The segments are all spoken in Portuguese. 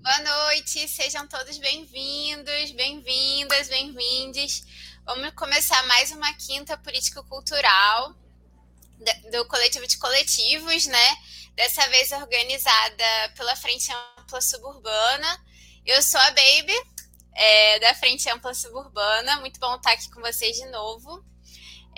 Boa noite, sejam todos bem-vindos, bem-vindas, bem-vindes. Vamos começar mais uma quinta político-cultural do coletivo de coletivos, né? Dessa vez organizada pela Frente Ampla Suburbana. Eu sou a Baby, é, da Frente Ampla Suburbana. Muito bom estar aqui com vocês de novo.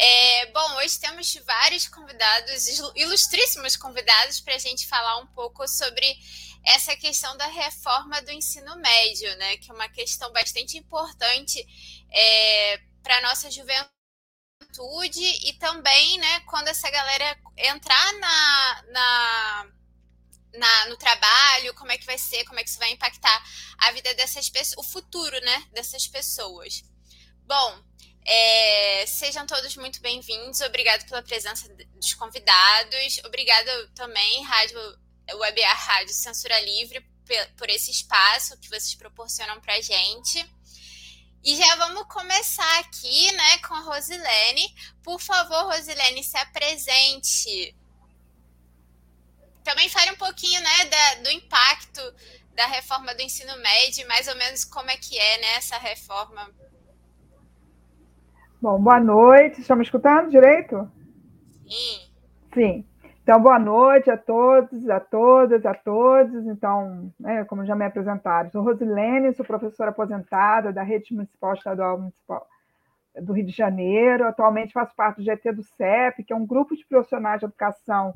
É, bom, hoje temos vários convidados, ilustríssimos convidados, para a gente falar um pouco sobre essa questão da reforma do ensino médio, né? Que é uma questão bastante importante é, para a nossa juventude e também, né, quando essa galera entrar na, na, na, no trabalho, como é que vai ser, como é que isso vai impactar a vida dessas pessoas, o futuro, né, dessas pessoas. Bom, é, sejam todos muito bem-vindos. Obrigado pela presença dos convidados. Obrigada também, Rádio Web Rádio Censura Livre, por esse espaço que vocês proporcionam para gente. E já vamos começar aqui né, com a Rosilene. Por favor, Rosilene, se apresente. Também fale um pouquinho né, da, do impacto da reforma do ensino médio, mais ou menos como é que é né, essa reforma. Bom, boa noite. Estão me escutando direito? Sim. Sim. Então, boa noite a todos, a todas, a todos. Então, né, como já me apresentaram, sou Rosilene, sou professora aposentada da Rede Municipal Estadual Municipal do Rio de Janeiro. Atualmente faço parte do GT do CEP, que é um grupo de profissionais de educação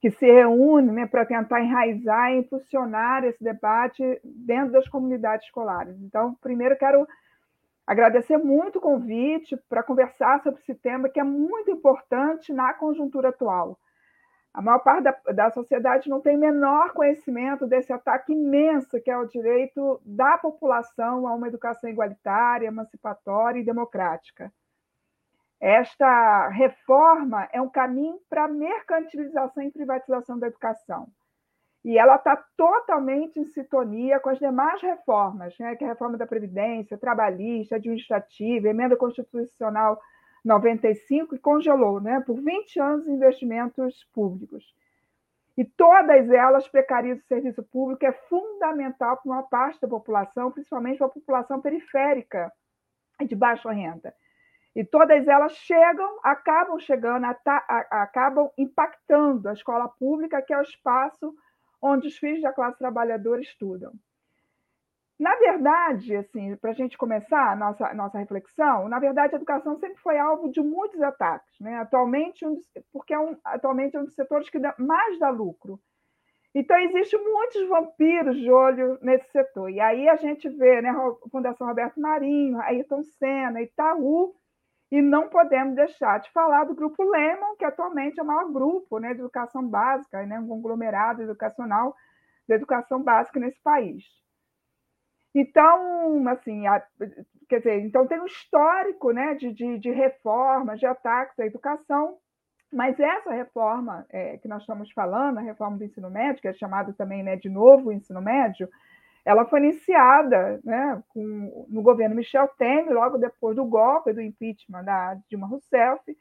que se reúne né, para tentar enraizar e impulsionar esse debate dentro das comunidades escolares. Então, primeiro quero agradecer muito o convite para conversar sobre esse tema que é muito importante na conjuntura atual a maior parte da, da sociedade não tem menor conhecimento desse ataque imenso que é o direito da população a uma educação igualitária, emancipatória e democrática. Esta reforma é um caminho para mercantilização e privatização da educação. E ela está totalmente em sintonia com as demais reformas, né, que é a reforma da Previdência, trabalhista, administrativa, emenda constitucional 95 e congelou né, por 20 anos investimentos públicos. E todas elas precarizam o serviço público, é fundamental para uma parte da população, principalmente para a população periférica e de baixa renda. E todas elas chegam, acabam chegando, acabam impactando a escola pública, que é o espaço onde os filhos da classe trabalhadora estudam. Na verdade, assim, para a gente começar a nossa, nossa reflexão, na verdade, a educação sempre foi alvo de muitos ataques, né? atualmente, um, porque é um, atualmente é um dos setores que dá, mais dá lucro. Então, existem muitos vampiros de olho nesse setor. E aí a gente vê né, a Fundação Roberto Marinho, Ayrton Senna, Itaú, e não podemos deixar de falar do Grupo Lemon, que atualmente é o maior grupo né, de educação básica, né, um conglomerado educacional de educação básica nesse país. Então, assim, a, quer dizer, então tem um histórico né, de, de, de reformas, de ataques à educação, mas essa reforma é, que nós estamos falando, a reforma do ensino médio, que é chamada também né, de novo ensino médio, ela foi iniciada né, com, no governo Michel Temer, logo depois do golpe do impeachment da Dilma Rousseff,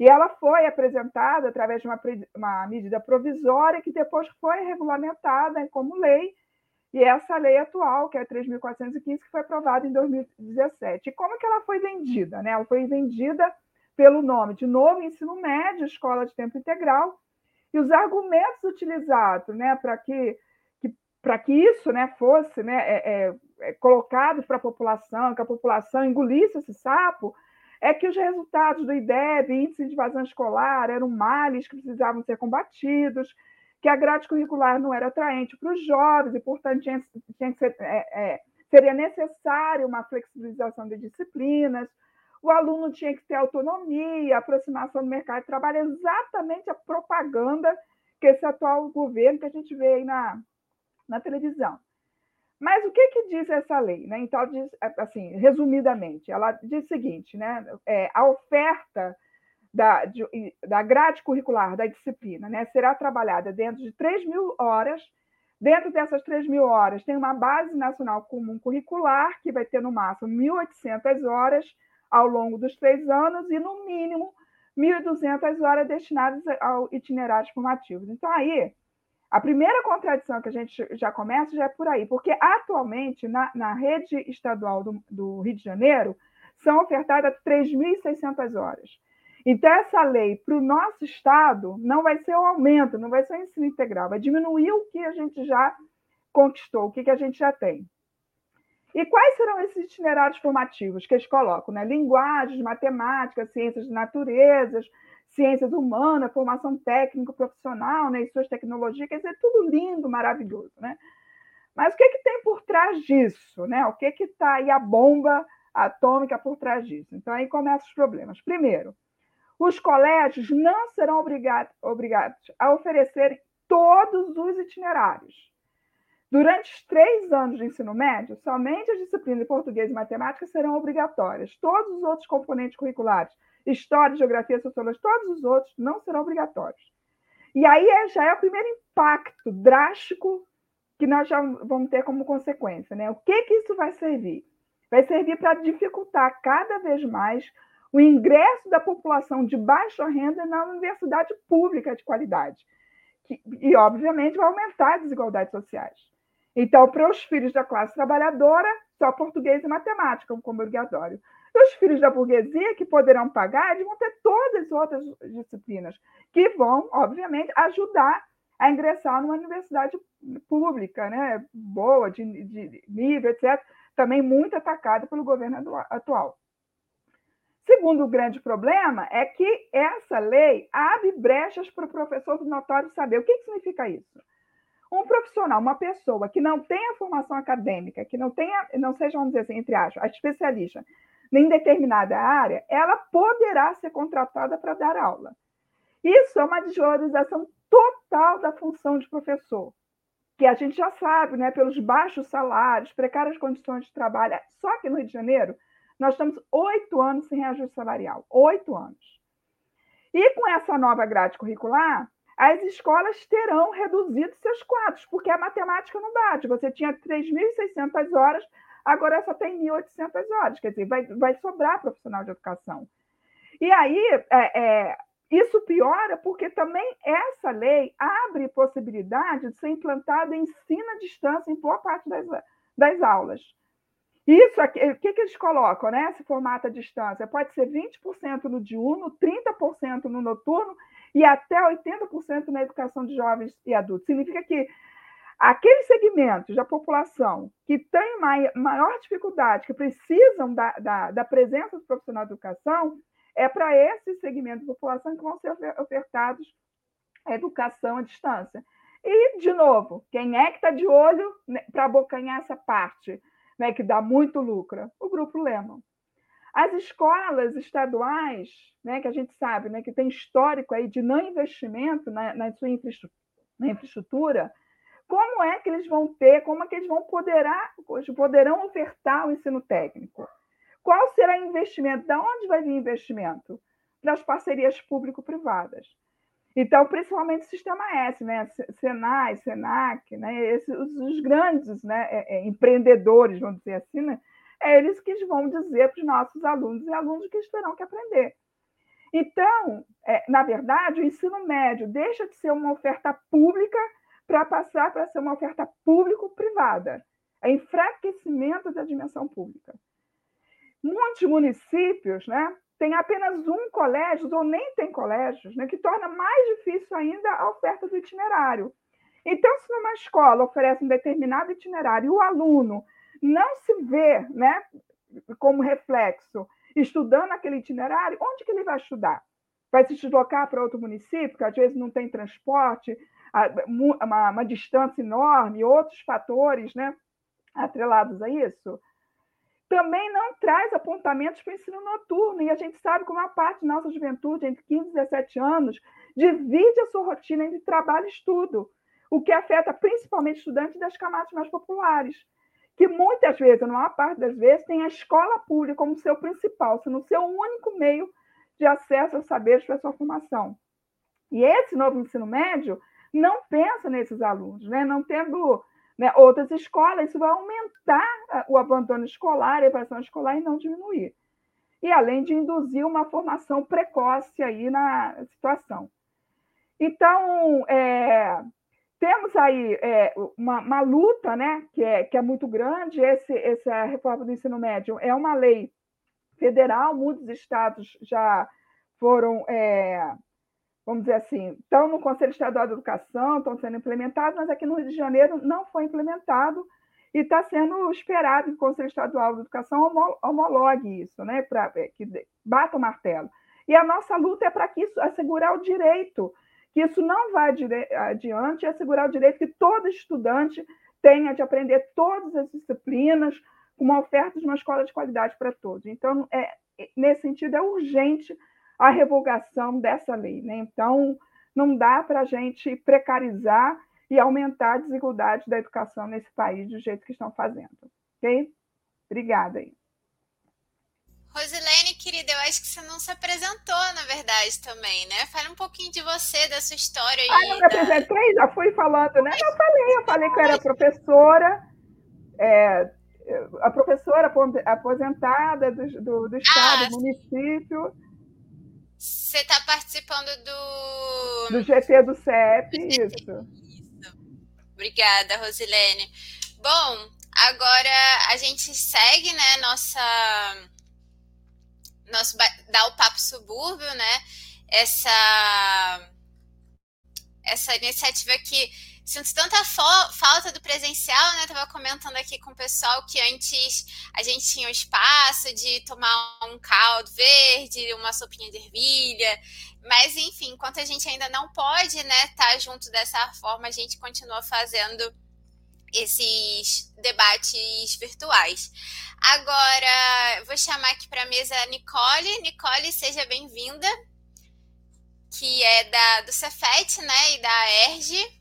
e ela foi apresentada através de uma, uma medida provisória que depois foi regulamentada como lei e essa lei atual, que é 3.415, que foi aprovada em 2017. E como que ela foi vendida? Né? Ela foi vendida pelo nome de Novo Ensino Médio, Escola de Tempo Integral, e os argumentos utilizados né, para que, que, que isso né, fosse né, é, é, é colocado para a população, que a população engolisse esse sapo, é que os resultados do IDEB, Índice de Evasão Escolar, eram males que precisavam ser combatidos, que a grade curricular não era atraente para os jovens e, portanto, tinha, tinha ser, é, é, seria necessário uma flexibilização de disciplinas, o aluno tinha que ter autonomia, aproximação do mercado de trabalho, exatamente a propaganda que esse atual governo que a gente vê aí na, na televisão. Mas o que, que diz essa lei? Né? Então, diz, assim, resumidamente, ela diz o seguinte: né? É, a oferta da, de, da grade curricular da disciplina né, será trabalhada dentro de 3 mil horas. Dentro dessas 3 mil horas, tem uma base nacional comum curricular, que vai ter no máximo 1.800 horas ao longo dos três anos, e no mínimo 1.200 horas destinadas ao itinerários formativos. Então, aí, a primeira contradição que a gente já começa já é por aí, porque atualmente, na, na rede estadual do, do Rio de Janeiro, são ofertadas 3.600 horas. Então, essa lei, para o nosso Estado, não vai ser um aumento, não vai ser um ensino integral, vai diminuir o que a gente já conquistou, o que, que a gente já tem. E quais serão esses itinerários formativos que eles colocam? Né? Linguagens, matemática, ciências de naturezas, ciências humanas, formação técnico profissional, né? e suas tecnologias, quer dizer, tudo lindo, maravilhoso. Né? Mas o que, que tem por trás disso? Né? O que está aí a bomba atômica por trás disso? Então, aí começam os problemas. Primeiro, os colégios não serão obrigados a oferecer todos os itinerários. Durante os três anos de ensino médio, somente as disciplinas de português e matemática serão obrigatórias. Todos os outros componentes curriculares, história, geografia, sociologia, todos os outros não serão obrigatórios. E aí é, já é o primeiro impacto drástico que nós já vamos ter como consequência. Né? O que, que isso vai servir? Vai servir para dificultar cada vez mais o ingresso da população de baixa renda na universidade pública de qualidade. E, obviamente, vai aumentar as desigualdades sociais. Então, para os filhos da classe trabalhadora, só português e matemática como obrigatório. E os filhos da burguesia, que poderão pagar, vão ter todas as outras disciplinas, que vão, obviamente, ajudar a ingressar numa universidade pública, né? boa, de, de nível, etc., também muito atacada pelo governo atual. Segundo grande problema é que essa lei abre brechas para o professor do notório saber. O que, que significa isso? Um profissional, uma pessoa que não tenha formação acadêmica, que não tenha, não seja, vamos dizer assim, entre aspas, a especialista em determinada área, ela poderá ser contratada para dar aula. Isso é uma desvalorização total da função de professor, que a gente já sabe, né, pelos baixos salários, precárias condições de trabalho. Só que no Rio de Janeiro, nós estamos oito anos sem reajuste salarial. Oito anos. E com essa nova grade curricular, as escolas terão reduzido seus quadros, porque a matemática não bate. Você tinha 3.600 horas, agora só tem 1.800 horas. Quer dizer, vai, vai sobrar profissional de educação. E aí, é, é, isso piora porque também essa lei abre possibilidade de ser implantada ensino à distância em boa parte das, das aulas. Isso aqui, o que, que eles colocam, né? Esse formato à distância pode ser 20% no diurno, 30% no noturno e até 80% na educação de jovens e adultos. Significa que aqueles segmentos da população que têm maior dificuldade, que precisam da, da, da presença do profissional de educação, é para esses segmentos da população que vão ser ofertados a educação à distância. E, de novo, quem é que está de olho né, para abocanhar essa parte? né, que dá muito lucro? O Grupo Lehman. As escolas estaduais, né, que a gente sabe né, que tem histórico aí de não investimento na, na sua infraestrutura, na infraestrutura, como é que eles vão ter, como é que eles vão poderá, poderão ofertar o ensino técnico? Qual será o investimento? Da onde vai vir investimento? Das parcerias público-privadas. Então, principalmente o sistema S, né? Senai, Senac, né? Esses, os grandes né? É, é, empreendedores, vamos dizer assim, né? é eles que vão dizer para os nossos alunos e alunos que terão que aprender. Então, é, na verdade, o ensino médio deixa de ser uma oferta pública para passar para ser uma oferta público-privada. É enfraquecimento da dimensão pública. Muitos municípios né, tem apenas um colégio, ou nem tem colégios, né, que torna mais difícil ainda a oferta do itinerário. Então, se numa escola oferece um determinado itinerário e o aluno não se vê né, como reflexo estudando aquele itinerário, onde que ele vai estudar? Vai se deslocar para outro município, que às vezes não tem transporte, uma, uma distância enorme, outros fatores né, atrelados a isso? também não traz apontamentos para o ensino noturno. E a gente sabe que uma parte da nossa juventude, entre 15 e 17 anos, divide a sua rotina entre trabalho e estudo, o que afeta principalmente estudantes das camadas mais populares. que muitas vezes, na maior parte das vezes, tem a escola pública como seu principal, sendo seu único meio de acesso aos saberes para sua formação. E esse novo ensino médio não pensa nesses alunos, né? não tendo né, outras escolas, isso vai aumentar o abandono escolar, a evasão escolar e não diminuir. E além de induzir uma formação precoce aí na situação. Então, é, temos aí é, uma, uma, luta né, que, é, que é muito grande. Esse, essa reforma do ensino médio é uma lei federal, muitos estados já foram, é, vamos dizer assim, estão no Conselho Estadual de Educação, estão sendo implementados, mas aqui no Rio de Janeiro não foi implementado e está sendo esperado que o Conselho Estadual de Educação homologue isso, né, para é, que bata o martelo. E a nossa luta é para que isso assegurar o direito que isso não vai adiante assegurar o direito que todo estudante tenha de aprender todas as disciplinas com uma oferta de uma escola de qualidade para todos. Então, é, nesse sentido, é urgente a revogação dessa lei. Né? Então, não dá para a gente precarizar e aumentar a desigualdade da educação nesse país do jeito que estão fazendo. Ok? Obrigada aí. Rosilene, querida, eu acho que você não se apresentou, na verdade, também, né? Fala um pouquinho de você, da sua história. Ah, não me apresentei? Já fui falando, né? Eu falei, eu falei que eu era professora, é, a professora aposentada do, do, do estado, ah, do município. Você está participando do... Do GT do CEP, do GT. isso. Isso. Obrigada, Rosilene. Bom, agora a gente segue, né, nossa nosso dar o papo subúrbio, né? Essa essa iniciativa que sinto tanta falta do presencial, né? Tava comentando aqui com o pessoal que antes a gente tinha o espaço de tomar um caldo verde, uma sopinha de ervilha, mas enfim, enquanto a gente ainda não pode, né, estar tá junto dessa forma, a gente continua fazendo esses debates virtuais. Agora, vou chamar aqui para a mesa a Nicole. Nicole, seja bem-vinda, que é da, do Cefet, né, e da ERG.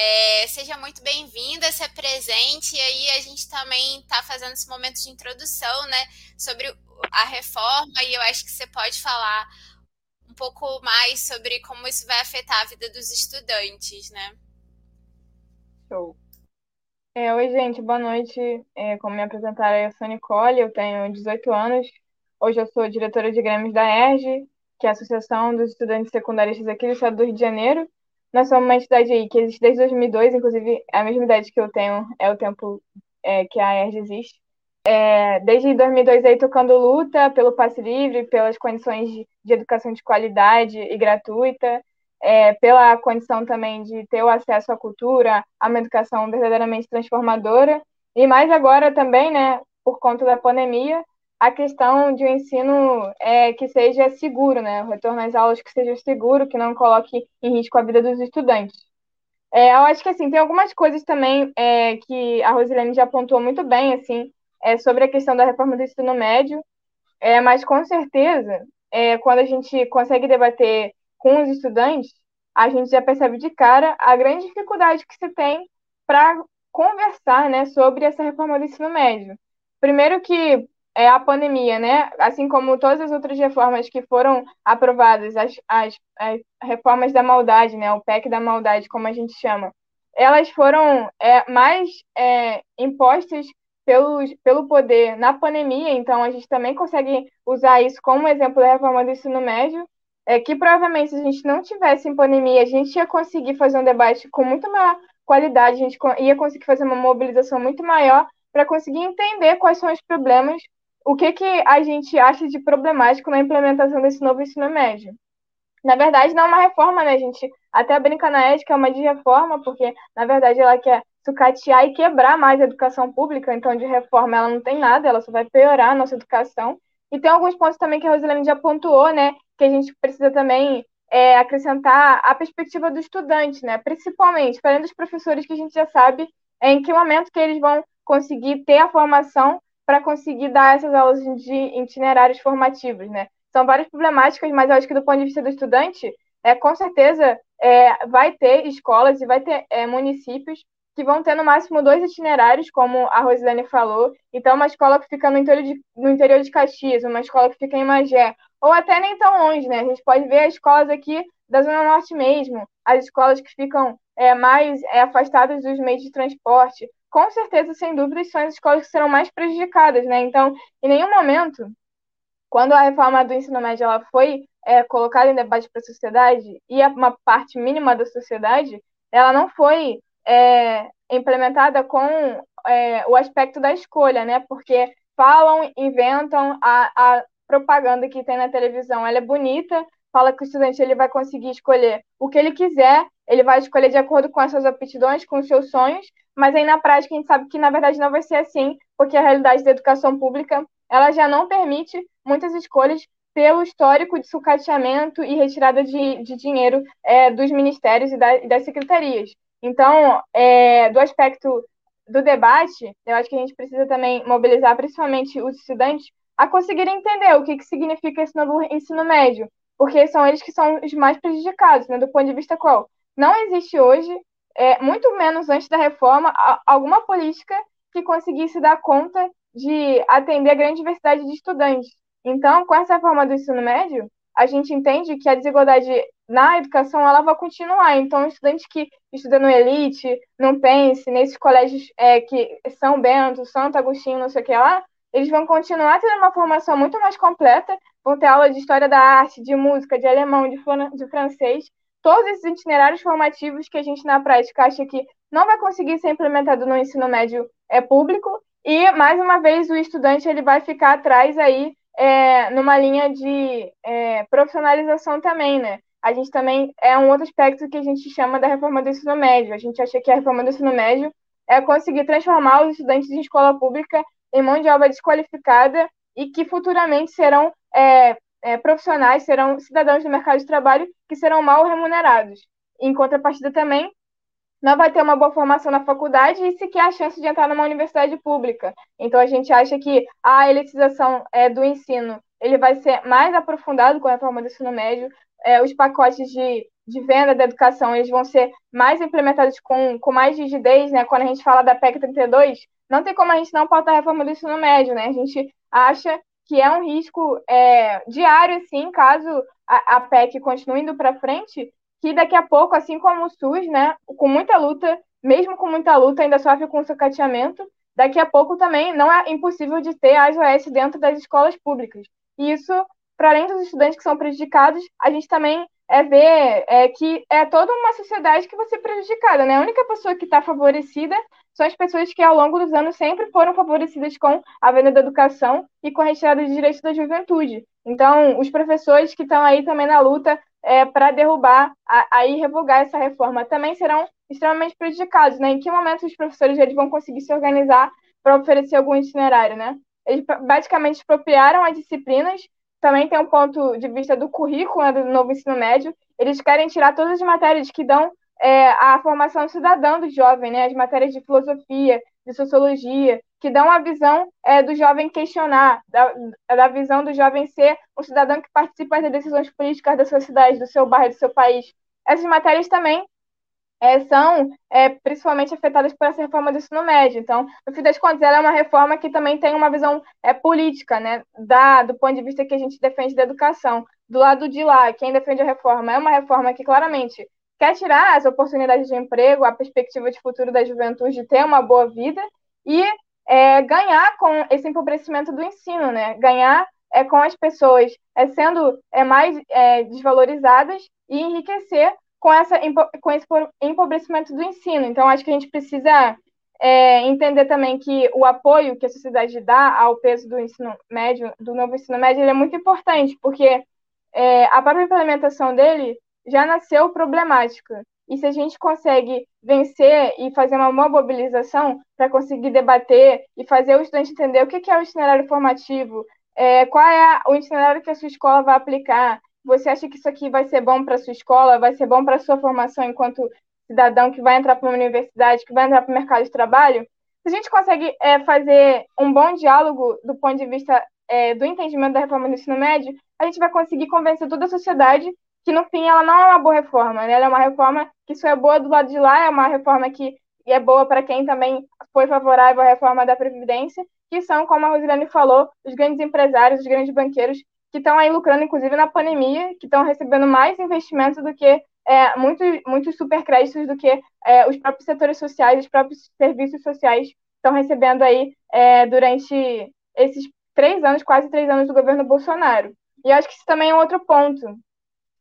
É, seja muito bem-vinda, se presente. E aí a gente também está fazendo esse momento de introdução, né, sobre a reforma, e eu acho que você pode falar um pouco mais sobre como isso vai afetar a vida dos estudantes, né? Show. É, oi, gente, boa noite. É, como me apresentaram, eu sou Nicole, eu tenho 18 anos. Hoje eu sou diretora de grêmios da ERG, que é a Associação dos Estudantes Secundaristas aqui do estado do Rio de Janeiro. Nós somos uma entidade aí que existe desde 2002, inclusive a mesma idade que eu tenho é o tempo é, que a ERG existe. É, desde 2002 aí tocando luta pelo passe livre, pelas condições de, de educação de qualidade e gratuita, é, pela condição também de ter o acesso à cultura, a uma educação verdadeiramente transformadora, e mais agora também, né, por conta da pandemia, a questão de um ensino é, que seja seguro, né, o retorno às aulas que seja seguro, que não coloque em risco a vida dos estudantes. É, eu acho que assim tem algumas coisas também é, que a Rosilene já apontou muito bem, assim, é, sobre a questão da reforma do ensino médio, é, mas com certeza, é, quando a gente consegue debater com os estudantes, a gente já percebe de cara a grande dificuldade que se tem para conversar né, sobre essa reforma do ensino médio. Primeiro que é a pandemia, né? Assim como todas as outras reformas que foram aprovadas, as, as, as reformas da maldade, né? O PEC da maldade, como a gente chama, elas foram é, mais é, impostas pelo, pelo poder na pandemia, então a gente também consegue usar isso como exemplo da reforma do ensino médio, é que provavelmente se a gente não tivesse em pandemia, a gente ia conseguir fazer um debate com muito maior qualidade, a gente ia conseguir fazer uma mobilização muito maior para conseguir entender quais são os problemas, o que, que a gente acha de problemático na implementação desse novo ensino médio. Na verdade, não é uma reforma, né? Gente até brinca na ética, é uma de reforma, porque, na verdade, ela quer sucatear e quebrar mais a educação pública, então de reforma ela não tem nada, ela só vai piorar a nossa educação. E tem alguns pontos também que a Rosilene já pontuou, né? Que a gente precisa também é, acrescentar a perspectiva do estudante, né? Principalmente, além dos professores que a gente já sabe é, em que momento que eles vão conseguir ter a formação para conseguir dar essas aulas de itinerários formativos, né? São várias problemáticas, mas eu acho que do ponto de vista do estudante, é, com certeza é, vai ter escolas e vai ter é, municípios que vão ter no máximo dois itinerários, como a Rosilene falou. Então, uma escola que fica no interior de, no interior de Caxias, uma escola que fica em Magé, ou até nem tão longe, né? A gente pode ver as escolas aqui da Zona Norte mesmo, as escolas que ficam é, mais é, afastadas dos meios de transporte. Com certeza, sem dúvida, são as escolas que serão mais prejudicadas, né? Então, em nenhum momento, quando a reforma do ensino médio ela foi é, colocada em debate para a sociedade, e uma parte mínima da sociedade, ela não foi é, implementada com é, o aspecto da escolha, né? Porque falam, inventam a, a propaganda que tem na televisão, ela é bonita, fala que o estudante ele vai conseguir escolher o que ele quiser, ele vai escolher de acordo com as suas aptidões, com os seus sonhos, mas aí na prática a gente sabe que na verdade não vai ser assim, porque a realidade da educação pública ela já não permite muitas escolhas pelo histórico de sucateamento e retirada de, de dinheiro é, dos ministérios e, da, e das secretarias. Então, é, do aspecto do debate, eu acho que a gente precisa também mobilizar principalmente os estudantes a conseguirem entender o que, que significa esse novo ensino médio, porque são eles que são os mais prejudicados, né, do ponto de vista qual não existe hoje, é, muito menos antes da reforma, alguma política que conseguisse dar conta de atender a grande diversidade de estudantes. Então, com essa reforma do ensino médio, a gente entende que a desigualdade na educação ela vai continuar. Então, estudantes que estudam no Elite, no Pense, nesses colégios é, que São Bento, Santo Agostinho, não sei o que lá, eles vão continuar tendo uma formação muito mais completa, vão ter aula de história da arte, de música, de alemão, de, de francês, todos esses itinerários formativos que a gente na prática acha que não vai conseguir ser implementado no ensino médio é público e mais uma vez o estudante ele vai ficar atrás aí é, numa linha de é, profissionalização também, né? A gente também é um outro aspecto que a gente chama da reforma do ensino médio. A gente acha que a reforma do ensino médio é conseguir transformar os estudantes de escola pública em mão de obra desqualificada e que futuramente serão é, é, profissionais, serão cidadãos do mercado de trabalho que serão mal remunerados. Em contrapartida também, não vai ter uma boa formação na faculdade e sequer a chance de entrar numa universidade pública. Então a gente acha que a elitização é, do ensino ele vai ser mais aprofundado com a reforma do ensino médio, é, os pacotes de, de venda da educação eles vão ser mais implementados com, com mais rigidez, né? Quando a gente fala da PEC 32, não tem como a gente não pautar a reforma do ensino médio, né? A gente acha que é um risco é, diário, sim, caso a, a PEC continue indo para frente, que daqui a pouco, assim como o SUS, né, com muita luta, mesmo com muita luta, ainda sofre com sucateamento, daqui a pouco também não é impossível de ter a ASOS dentro das escolas públicas. E isso, para além dos estudantes que são prejudicados, a gente também é ver é, que é toda uma sociedade que vai ser prejudicada, né? A única pessoa que está favorecida são as pessoas que ao longo dos anos sempre foram favorecidas com a venda da educação e com a retirada de direitos da juventude. Então, os professores que estão aí também na luta é, para derrubar, aí revogar essa reforma, também serão extremamente prejudicados, né? Em que momento os professores eles vão conseguir se organizar para oferecer algum itinerário, né? Eles basicamente expropriaram as disciplinas, também tem um ponto de vista do currículo né, do novo ensino médio, eles querem tirar todas as matérias que dão é, a formação cidadã do jovem, né? As matérias de filosofia, de sociologia, que dão a visão é, do jovem questionar, da, da visão do jovem ser um cidadão que participa das decisões políticas da sua cidade, do seu bairro, do seu país. Essas matérias também é, são é, principalmente afetadas por essa reforma do ensino médio. Então, no fim das contas, ela é uma reforma que também tem uma visão é, política, né, da, do ponto de vista que a gente defende da educação. Do lado de lá, quem defende a reforma é uma reforma que claramente quer tirar as oportunidades de emprego, a perspectiva de futuro da juventude de ter uma boa vida e é, ganhar com esse empobrecimento do ensino, né? Ganhar é, com as pessoas é, sendo é, mais é, desvalorizadas e enriquecer com, essa, com esse empobrecimento do ensino. Então, acho que a gente precisa é, entender também que o apoio que a sociedade dá ao peso do ensino médio, do novo ensino médio, é muito importante, porque é, a própria implementação dele já nasceu problemática. E se a gente consegue vencer e fazer uma boa mobilização para conseguir debater e fazer o estudante entender o que é o itinerário formativo, é, qual é o itinerário que a sua escola vai aplicar, você acha que isso aqui vai ser bom para a sua escola, vai ser bom para a sua formação enquanto cidadão que vai entrar para uma universidade, que vai entrar para o mercado de trabalho, se a gente consegue é, fazer um bom diálogo do ponto de vista é, do entendimento da reforma do ensino médio, a gente vai conseguir convencer toda a sociedade que no fim ela não é uma boa reforma, né? ela é uma reforma que só é boa do lado de lá, é uma reforma que é boa para quem também foi favorável à reforma da Previdência, que são, como a Rosilene falou, os grandes empresários, os grandes banqueiros, que estão aí lucrando, inclusive, na pandemia, que estão recebendo mais investimentos do que é, muitos, muitos supercréditos do que é, os próprios setores sociais, os próprios serviços sociais estão recebendo aí é, durante esses três anos, quase três anos do governo Bolsonaro. E acho que isso também é um outro ponto.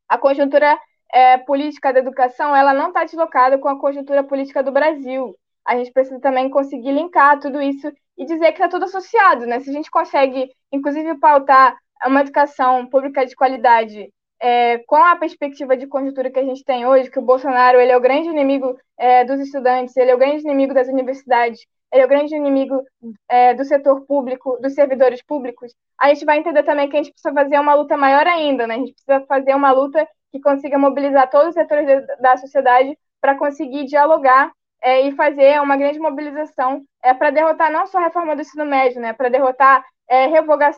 A conjuntura é, política da educação, ela não está deslocada com a conjuntura política do Brasil. A gente precisa também conseguir linkar tudo isso e dizer que está tudo associado, né? Se a gente consegue, inclusive, pautar uma educação pública de qualidade é, com a perspectiva de conjuntura que a gente tem hoje, que o Bolsonaro ele é o grande inimigo é, dos estudantes, ele é o grande inimigo das universidades, ele é o grande inimigo é, do setor público, dos servidores públicos, a gente vai entender também que a gente precisa fazer uma luta maior ainda, né? A gente precisa fazer uma luta que consiga mobilizar todos os setores da sociedade para conseguir dialogar é, e fazer uma grande mobilização é, para derrotar não só a reforma do ensino médio, né? Para derrotar, é, revoga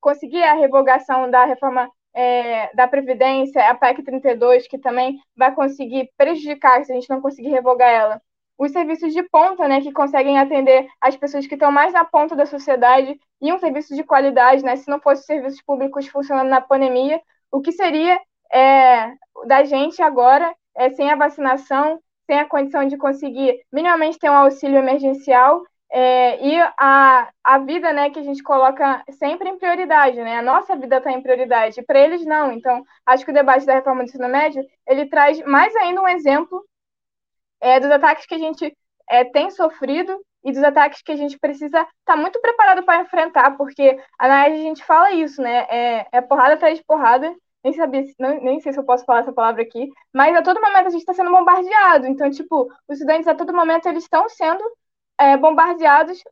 conseguir a revogação da reforma é, da Previdência, a PEC 32, que também vai conseguir prejudicar se a gente não conseguir revogar ela os serviços de ponta, né, que conseguem atender as pessoas que estão mais na ponta da sociedade e um serviço de qualidade, né, se não fosse serviços públicos funcionando na pandemia, o que seria é, da gente agora, é, sem a vacinação, sem a condição de conseguir minimamente ter um auxílio emergencial é, e a, a vida, né, que a gente coloca sempre em prioridade, né, a nossa vida está em prioridade, para eles não, então acho que o debate da reforma do ensino médio, ele traz mais ainda um exemplo é, dos ataques que a gente é, tem sofrido e dos ataques que a gente precisa estar tá muito preparado para enfrentar, porque na a gente fala isso, né? É, é porrada atrás de porrada. Nem, sabia, não, nem sei se eu posso falar essa palavra aqui, mas a todo momento a gente está sendo bombardeado. Então, tipo, os estudantes a todo momento eles estão sendo é, bombardeados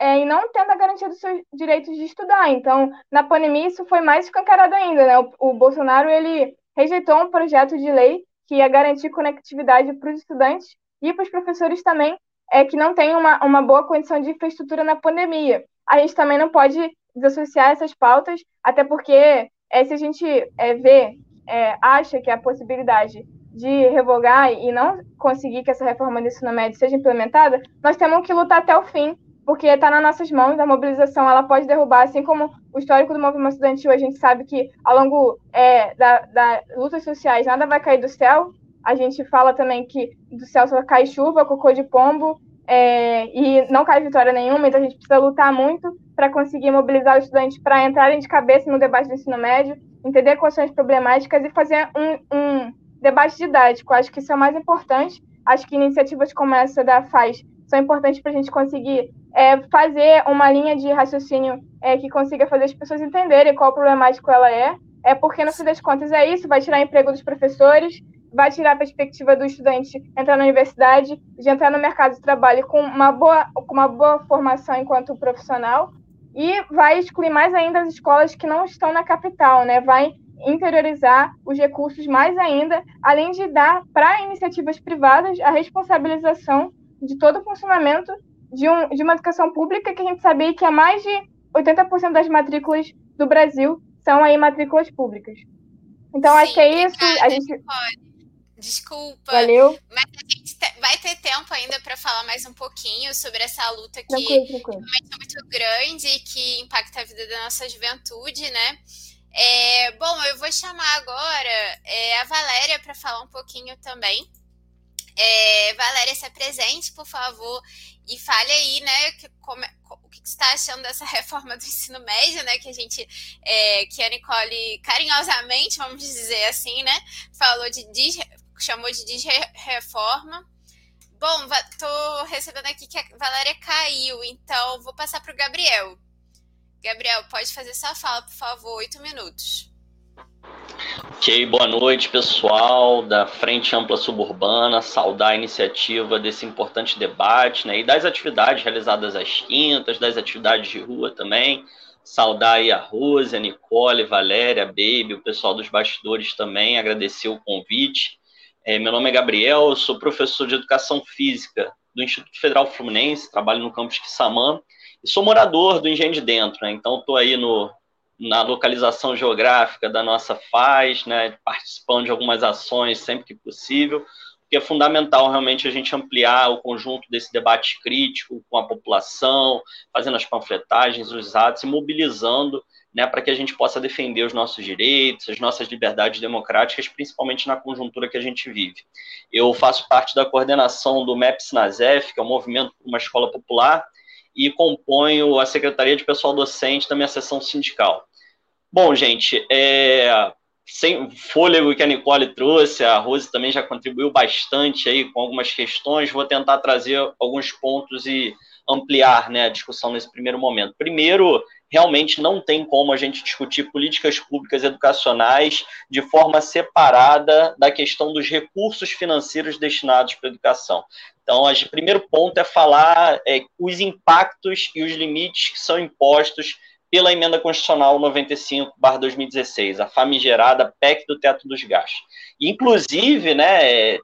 é, e não tendo a garantia dos seus direitos de estudar. Então, na pandemia isso foi mais escancarado ainda, né? O, o Bolsonaro ele rejeitou um projeto de lei que ia garantir conectividade para os estudantes e para os professores também, é que não tem uma, uma boa condição de infraestrutura na pandemia. A gente também não pode desassociar essas pautas, até porque é, se a gente é, vê, é, acha que a possibilidade de revogar e não conseguir que essa reforma do ensino médio seja implementada, nós temos que lutar até o fim, porque está nas nossas mãos, a mobilização ela pode derrubar, assim como o histórico do movimento estudantil, a gente sabe que ao longo é, da lutas sociais nada vai cair do céu, a gente fala também que do céu só cai chuva, cocô de pombo, é, e não cai vitória nenhuma, então a gente precisa lutar muito para conseguir mobilizar os estudantes para entrarem de cabeça no debate do ensino médio, entender as problemáticas e fazer um, um debate didático. Acho que isso é o mais importante. Acho que iniciativas como essa da FAZ são importantes para a gente conseguir é, fazer uma linha de raciocínio é, que consiga fazer as pessoas entenderem qual problemático ela é. É porque, no fim das contas, é isso, vai tirar emprego dos professores, vai tirar a perspectiva do estudante entrar na universidade, de entrar no mercado de trabalho com uma boa, com uma boa formação enquanto profissional, e vai excluir mais ainda as escolas que não estão na capital, né? Vai interiorizar os recursos mais ainda, além de dar para iniciativas privadas a responsabilização de todo o funcionamento de, um, de uma educação pública que a gente sabia que a mais de 80% das matrículas do Brasil são aí matrículas públicas. Então, Sim, acho que é isso. a gente... Desculpa. Valeu. Mas a gente vai ter tempo ainda para falar mais um pouquinho sobre essa luta que tranquilo, tranquilo. realmente é muito grande e que impacta a vida da nossa juventude, né? É, bom, eu vou chamar agora é, a Valéria para falar um pouquinho também. É, Valéria, se apresente, por favor, e fale aí, né, que, como, o que você está achando dessa reforma do ensino médio, né, que a gente, é, que a Nicole carinhosamente, vamos dizer assim, né, falou de, de chamou de desreforma. Bom, tô recebendo aqui que a Valéria caiu, então vou passar para o Gabriel. Gabriel, pode fazer sua fala, por favor, oito minutos. Ok, boa noite, pessoal da Frente Ampla Suburbana. Saudar a iniciativa desse importante debate né, e das atividades realizadas às quintas, das atividades de rua também. Saudar aí a Rose, a Nicole, Valéria, a Baby, o pessoal dos bastidores também, agradecer o convite. É, meu nome é Gabriel, sou professor de Educação Física do Instituto Federal Fluminense, trabalho no campus Quissamã, e sou morador do Engenho de Dentro, né? então estou aí no, na localização geográfica da nossa FAZ, né? participando de algumas ações sempre que possível, porque é fundamental realmente a gente ampliar o conjunto desse debate crítico com a população, fazendo as panfletagens, os atos e mobilizando né, para que a gente possa defender os nossos direitos, as nossas liberdades democráticas, principalmente na conjuntura que a gente vive. Eu faço parte da coordenação do MEPS Nazef, que é o Movimento por uma Escola Popular, e componho a Secretaria de Pessoal Docente da minha seção sindical. Bom, gente, é, sem fôlego que a Nicole trouxe, a Rose também já contribuiu bastante aí com algumas questões, vou tentar trazer alguns pontos e ampliar né, a discussão nesse primeiro momento. Primeiro, realmente não tem como a gente discutir políticas públicas educacionais de forma separada da questão dos recursos financeiros destinados para a educação. Então, o primeiro ponto é falar é, os impactos e os limites que são impostos pela emenda constitucional 95/2016, a famigerada PEC do teto dos gastos. Inclusive, né,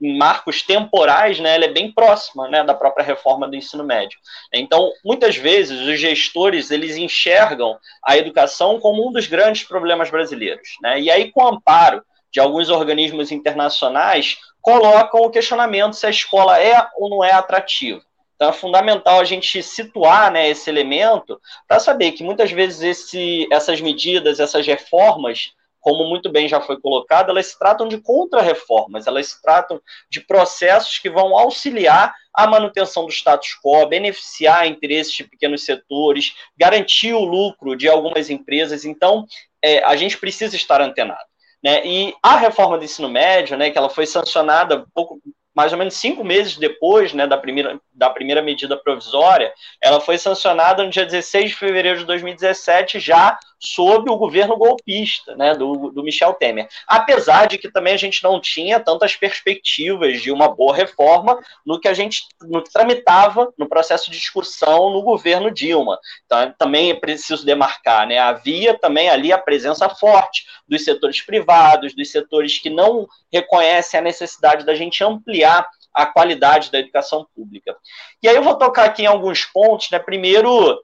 marcos temporais, né, ela é bem próxima, né, da própria reforma do ensino médio. Então, muitas vezes os gestores eles enxergam a educação como um dos grandes problemas brasileiros, né? E aí com o amparo de alguns organismos internacionais colocam o questionamento se a escola é ou não é atrativa. Então é fundamental a gente situar né, esse elemento para saber que muitas vezes esse, essas medidas, essas reformas, como muito bem já foi colocado, elas se tratam de contra-reformas, elas se tratam de processos que vão auxiliar a manutenção do status quo, beneficiar interesses de pequenos setores, garantir o lucro de algumas empresas. Então, é, a gente precisa estar antenado. Né? E a reforma do ensino médio, né, que ela foi sancionada pouco, mais ou menos cinco meses depois né, da, primeira, da primeira medida provisória, ela foi sancionada no dia 16 de fevereiro de 2017, já sob o governo golpista né, do, do Michel Temer. Apesar de que também a gente não tinha tantas perspectivas de uma boa reforma no que a gente no que tramitava no processo de discussão no governo Dilma. Então, também é preciso demarcar, né, havia também ali a presença forte dos setores privados, dos setores que não reconhecem a necessidade da gente ampliar a qualidade da educação pública. E aí eu vou tocar aqui em alguns pontos, né? Primeiro,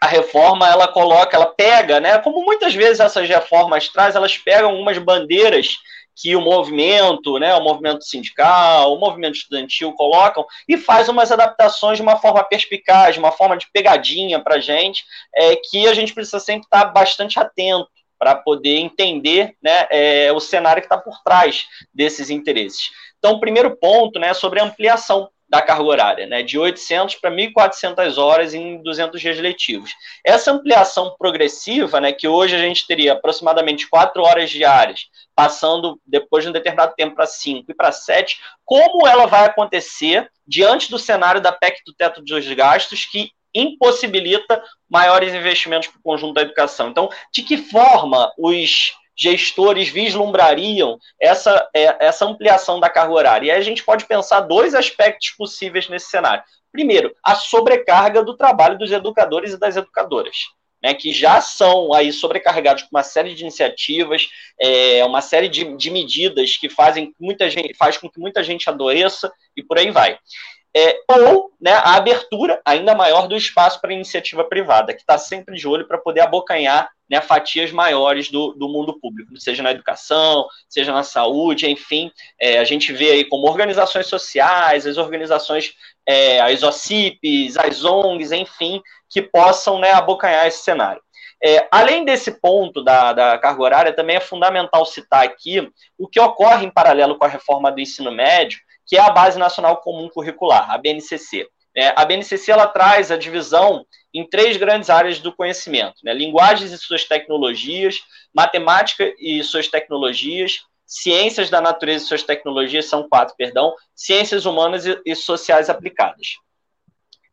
a reforma ela coloca, ela pega, né? Como muitas vezes essas reformas traz, elas pegam algumas bandeiras que o movimento, né, o movimento sindical, o movimento estudantil colocam e faz umas adaptações de uma forma perspicaz, uma forma de pegadinha para a gente, é, que a gente precisa sempre estar bastante atento para poder entender né, é, o cenário que está por trás desses interesses. Então, o primeiro ponto né, é sobre ampliação da carga horária, né, de 800 para 1.400 horas em 200 dias letivos. Essa ampliação progressiva, né, que hoje a gente teria aproximadamente 4 horas diárias, passando depois de um determinado tempo para 5 e para 7, como ela vai acontecer diante do cenário da PEC do teto dos gastos, que impossibilita maiores investimentos para o conjunto da educação. Então, de que forma os gestores vislumbrariam essa, é, essa ampliação da carga horária? E aí a gente pode pensar dois aspectos possíveis nesse cenário. Primeiro, a sobrecarga do trabalho dos educadores e das educadoras. Né, que já são aí sobrecarregados com uma série de iniciativas, é, uma série de, de medidas que fazem muita gente, faz com que muita gente adoeça e por aí vai é, ou né, a abertura ainda maior do espaço para iniciativa privada, que está sempre de olho para poder abocanhar né, fatias maiores do, do mundo público, seja na educação, seja na saúde, enfim, é, a gente vê aí como organizações sociais, as organizações, é, as OCIPs, as ONGs, enfim, que possam né, abocanhar esse cenário. É, além desse ponto da, da carga horária, também é fundamental citar aqui o que ocorre em paralelo com a reforma do ensino médio, que é a Base Nacional Comum Curricular, a BNCC. É, a BNCC ela traz a divisão em três grandes áreas do conhecimento: né? linguagens e suas tecnologias, matemática e suas tecnologias, ciências da natureza e suas tecnologias, são quatro, perdão, ciências humanas e, e sociais aplicadas.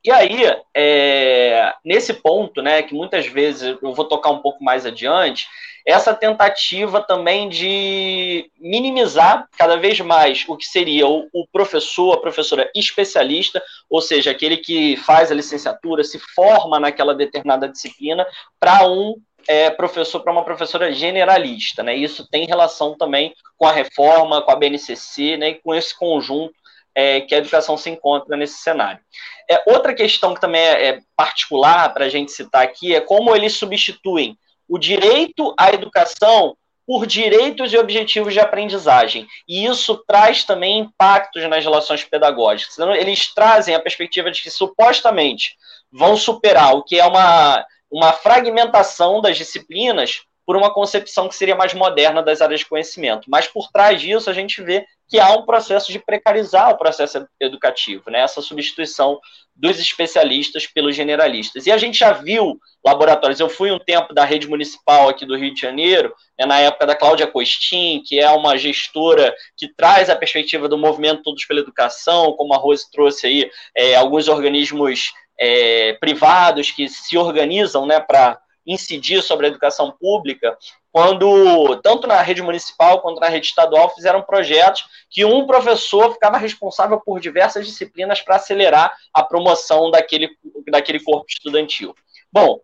E aí, é, nesse ponto, né, que muitas vezes eu vou tocar um pouco mais adiante, essa tentativa também de minimizar cada vez mais o que seria o, professor, a professora especialista, ou seja, aquele que faz a licenciatura, se forma naquela determinada disciplina, para um é, professor para uma professora generalista, né? Isso tem relação também com a reforma, com a BNCC, né? E com esse conjunto é, que a educação se encontra nesse cenário. É, outra questão que também é, é particular para a gente citar aqui é como eles substituem o direito à educação por direitos e objetivos de aprendizagem. E isso traz também impactos nas relações pedagógicas. Eles trazem a perspectiva de que supostamente vão superar o que é uma, uma fragmentação das disciplinas por uma concepção que seria mais moderna das áreas de conhecimento. Mas por trás disso, a gente vê que há um processo de precarizar o processo educativo, né? essa substituição dos especialistas pelos generalistas. E a gente já viu laboratórios, eu fui um tempo da rede municipal aqui do Rio de Janeiro, né, na época da Cláudia Costin, que é uma gestora que traz a perspectiva do movimento Todos pela Educação, como a Rose trouxe aí, é, alguns organismos é, privados que se organizam né, para incidir sobre a educação pública, quando, tanto na rede municipal quanto na rede estadual, fizeram projetos que um professor ficava responsável por diversas disciplinas para acelerar a promoção daquele, daquele corpo estudantil. Bom,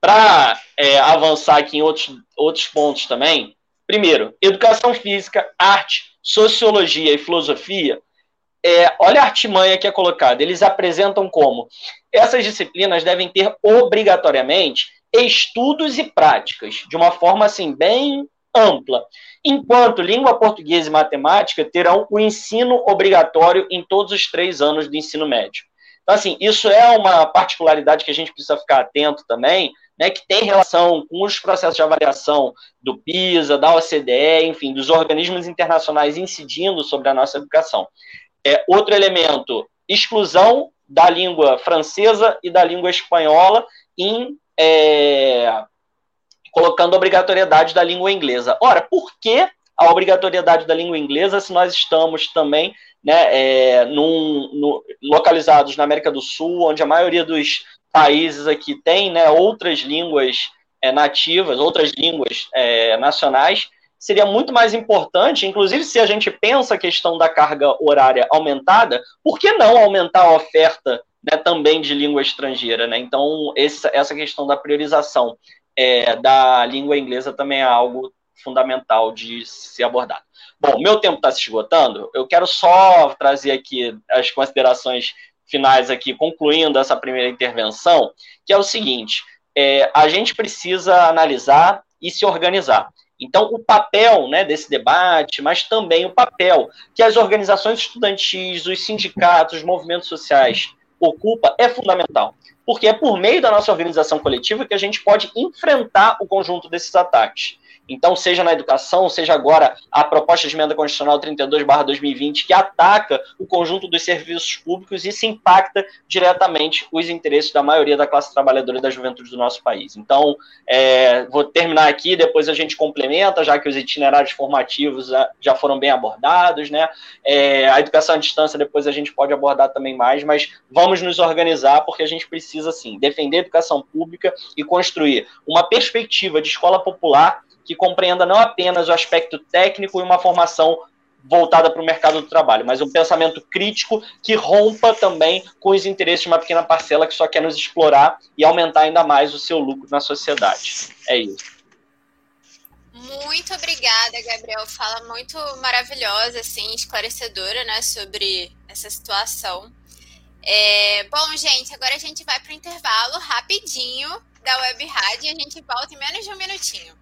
para é, avançar aqui em outros, outros pontos também, primeiro, educação física, arte, sociologia e filosofia é, olha a artimanha que é colocada. Eles apresentam como essas disciplinas devem ter obrigatoriamente estudos e práticas, de uma forma assim bem ampla. Enquanto língua portuguesa e matemática terão o ensino obrigatório em todos os três anos do ensino médio. Então, assim, isso é uma particularidade que a gente precisa ficar atento também, né, que tem relação com os processos de avaliação do PISA, da OCDE, enfim, dos organismos internacionais incidindo sobre a nossa educação. É, outro elemento, exclusão da língua francesa e da língua espanhola em é, colocando a obrigatoriedade da língua inglesa. Ora, por que a obrigatoriedade da língua inglesa se nós estamos também né, é, num, no, localizados na América do Sul, onde a maioria dos países aqui tem né, outras línguas é, nativas, outras línguas é, nacionais, seria muito mais importante, inclusive se a gente pensa a questão da carga horária aumentada, por que não aumentar a oferta né, também de língua estrangeira? Né? Então, essa, essa questão da priorização é, da língua inglesa também é algo fundamental de ser abordado. Bom, meu tempo está se esgotando, eu quero só trazer aqui as considerações finais aqui, concluindo essa primeira intervenção, que é o seguinte, é, a gente precisa analisar e se organizar. Então, o papel né, desse debate, mas também o papel que as organizações estudantis, os sindicatos, os movimentos sociais ocupa é fundamental. Porque é por meio da nossa organização coletiva que a gente pode enfrentar o conjunto desses ataques. Então, seja na educação, seja agora a proposta de emenda constitucional 32/2020 que ataca o conjunto dos serviços públicos, isso impacta diretamente os interesses da maioria da classe trabalhadora e da juventude do nosso país. Então, é, vou terminar aqui, depois a gente complementa, já que os itinerários formativos já foram bem abordados, né? É, a educação à distância depois a gente pode abordar também mais, mas vamos nos organizar porque a gente precisa, sim, defender a educação pública e construir uma perspectiva de escola popular que compreenda não apenas o aspecto técnico e uma formação voltada para o mercado do trabalho, mas um pensamento crítico que rompa também com os interesses de uma pequena parcela que só quer nos explorar e aumentar ainda mais o seu lucro na sociedade. É isso. Muito obrigada, Gabriel. Fala muito maravilhosa, assim, esclarecedora, né, sobre essa situação. É, bom, gente, agora a gente vai para o intervalo rapidinho da Web Rádio e a gente volta em menos de um minutinho.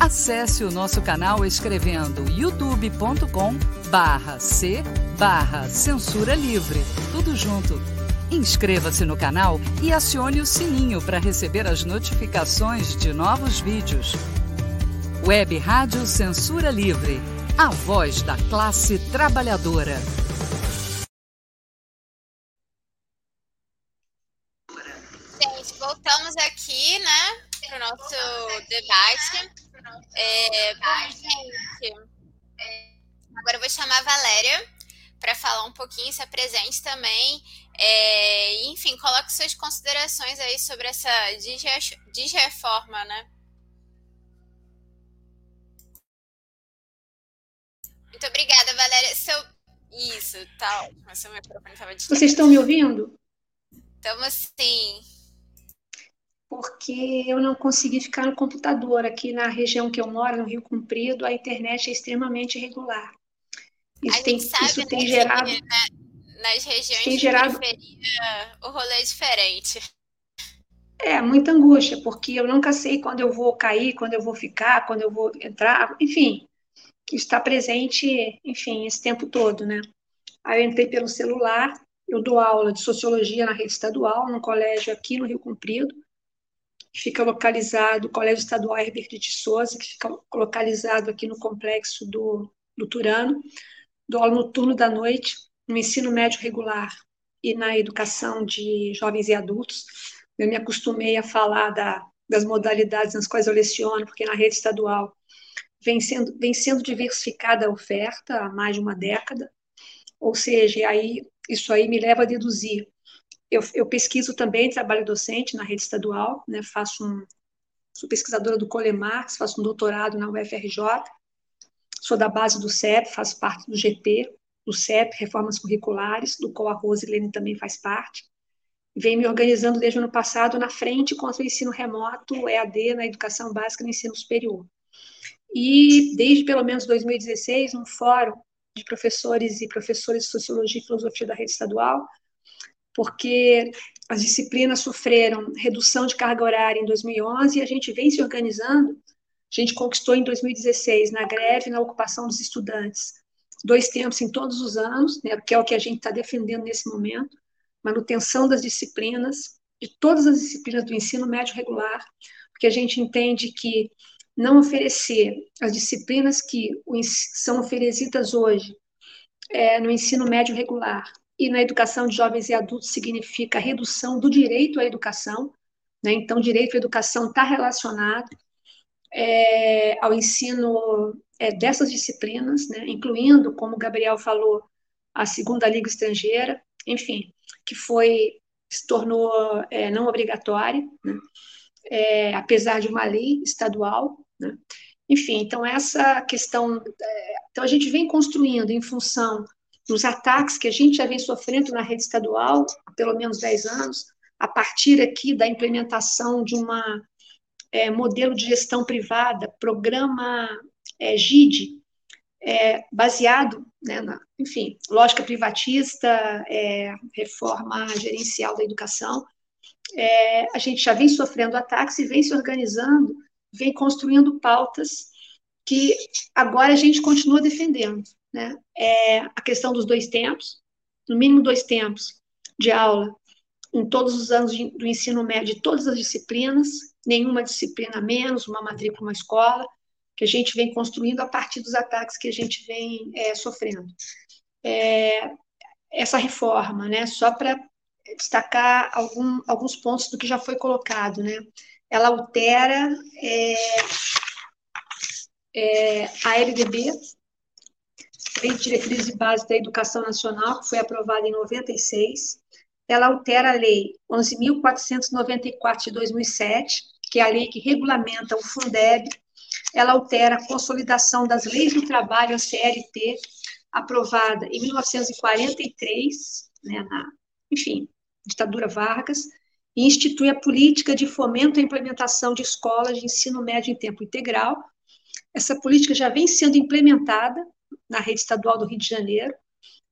Acesse o nosso canal escrevendo youtube.com barra C barra Censura Livre. Tudo junto. Inscreva-se no canal e acione o sininho para receber as notificações de novos vídeos. Web Rádio Censura Livre. A voz da classe trabalhadora. Gente, voltamos aqui, né, para o nosso debate. É, bom, gente, agora eu vou chamar a Valéria para falar um pouquinho, se apresente também. É, enfim, coloque suas considerações aí sobre essa desreforma, né? Muito obrigada, Valéria. Seu... Isso, tal. Tá Seu microfone estava Vocês estão me ouvindo? Estamos sim. Porque eu não consegui ficar no computador. Aqui na região que eu moro, no Rio Comprido, a internet é extremamente irregular. Isso, tem, sabe, isso tem né, gerado. nas regiões tem gerado... periferia, o rolê é diferente. É, muita angústia, porque eu nunca sei quando eu vou cair, quando eu vou ficar, quando eu vou entrar, enfim, está presente, enfim, esse tempo todo, né? Aí eu entrei pelo celular, eu dou aula de sociologia na rede estadual, num colégio aqui no Rio Comprido, que fica localizado, o Colégio Estadual Herbert de Souza, que fica localizado aqui no complexo do, do Turano, dou aula no turno da noite, no ensino médio regular e na educação de jovens e adultos, eu me acostumei a falar da, das modalidades nas quais eu leciono, porque na rede estadual vem sendo, vem sendo diversificada a oferta há mais de uma década, ou seja, aí, isso aí me leva a deduzir. Eu, eu pesquiso também trabalho docente na rede estadual, né, faço um, sou pesquisadora do Colemarx, faço um doutorado na UFRJ, sou da base do CEP, faço parte do GP, do CEP, Reformas Curriculares, do qual a Rosilene também faz parte vem me organizando desde o ano passado na frente contra o ensino remoto, EAD, na educação básica e no ensino superior. E desde pelo menos 2016, um fórum de professores e professores de sociologia e filosofia da rede estadual, porque as disciplinas sofreram redução de carga horária em 2011 e a gente vem se organizando. A gente conquistou em 2016, na greve, na ocupação dos estudantes, dois tempos em todos os anos, né, que é o que a gente está defendendo nesse momento manutenção das disciplinas, de todas as disciplinas do ensino médio regular, porque a gente entende que não oferecer as disciplinas que são oferecidas hoje é, no ensino médio regular e na educação de jovens e adultos significa redução do direito à educação, né? então direito à educação está relacionado é, ao ensino é, dessas disciplinas, né? incluindo, como o Gabriel falou, a segunda língua estrangeira, enfim, que foi se tornou é, não obrigatória, né? é, apesar de uma lei estadual. Né? Enfim, então essa questão, é, então a gente vem construindo em função dos ataques que a gente já vem sofrendo na rede estadual há pelo menos 10 anos, a partir aqui da implementação de uma é, modelo de gestão privada, programa é, GID, é, baseado, né, na, enfim, lógica privatista, reforma gerencial da educação. A gente já vem sofrendo ataques e vem se organizando, vem construindo pautas que agora a gente continua defendendo. Né? É a questão dos dois tempos, no mínimo dois tempos de aula em todos os anos de, do ensino médio, todas as disciplinas, nenhuma disciplina menos, uma matrícula, uma escola, que a gente vem construindo a partir dos ataques que a gente vem é, sofrendo. É, essa reforma, né, só para destacar algum, alguns pontos do que já foi colocado, né, ela altera é, é a LDB, Lei de Diretrizes e Bases da Educação Nacional, que foi aprovada em 96, ela altera a Lei 11.494 de 2007, que é a lei que regulamenta o Fundeb, ela altera a consolidação das leis do trabalho, a CLT, aprovada em 1943, né, na, enfim, ditadura Vargas, e institui a política de fomento à implementação de escolas de ensino médio em tempo integral. Essa política já vem sendo implementada na rede estadual do Rio de Janeiro,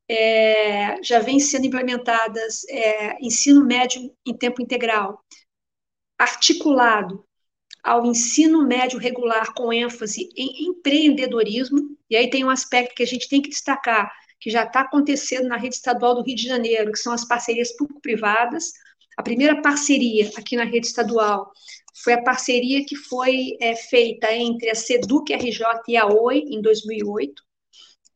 é, já vem sendo implementadas é, ensino médio em tempo integral, articulado ao ensino médio regular com ênfase em empreendedorismo, e aí tem um aspecto que a gente tem que destacar, que já está acontecendo na rede estadual do Rio de Janeiro, que são as parcerias público-privadas. A primeira parceria aqui na rede estadual foi a parceria que foi é, feita entre a SEDUC RJ e a OI em 2008.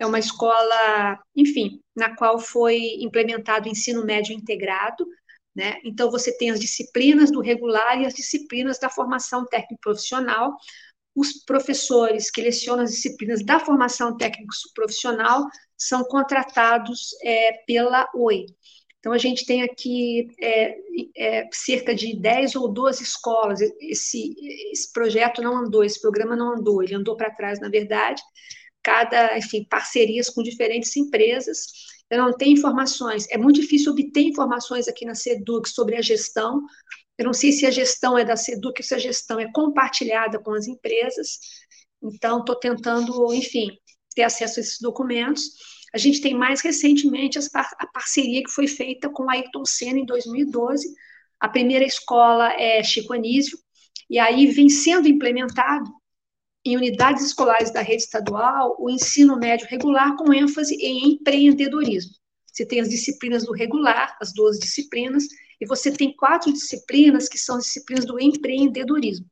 É uma escola, enfim, na qual foi implementado o ensino médio integrado, né? Então, você tem as disciplinas do regular e as disciplinas da formação técnico-profissional. Os professores que lecionam as disciplinas da formação técnico-profissional são contratados é, pela OI. Então, a gente tem aqui é, é, cerca de 10 ou 12 escolas. Esse, esse projeto não andou, esse programa não andou, ele andou para trás, na verdade, cada, enfim, parcerias com diferentes empresas. Eu não tenho informações, é muito difícil obter informações aqui na SEDUC sobre a gestão. Eu não sei se a gestão é da SEDUC se a gestão é compartilhada com as empresas. Então, estou tentando, enfim, ter acesso a esses documentos. A gente tem mais recentemente a parceria que foi feita com a Ayrton Senna em 2012. A primeira escola é Chico Anísio, e aí vem sendo implementado em unidades escolares da rede estadual o ensino médio regular com ênfase em empreendedorismo. Você tem as disciplinas do regular, as 12 disciplinas, e você tem quatro disciplinas que são disciplinas do empreendedorismo,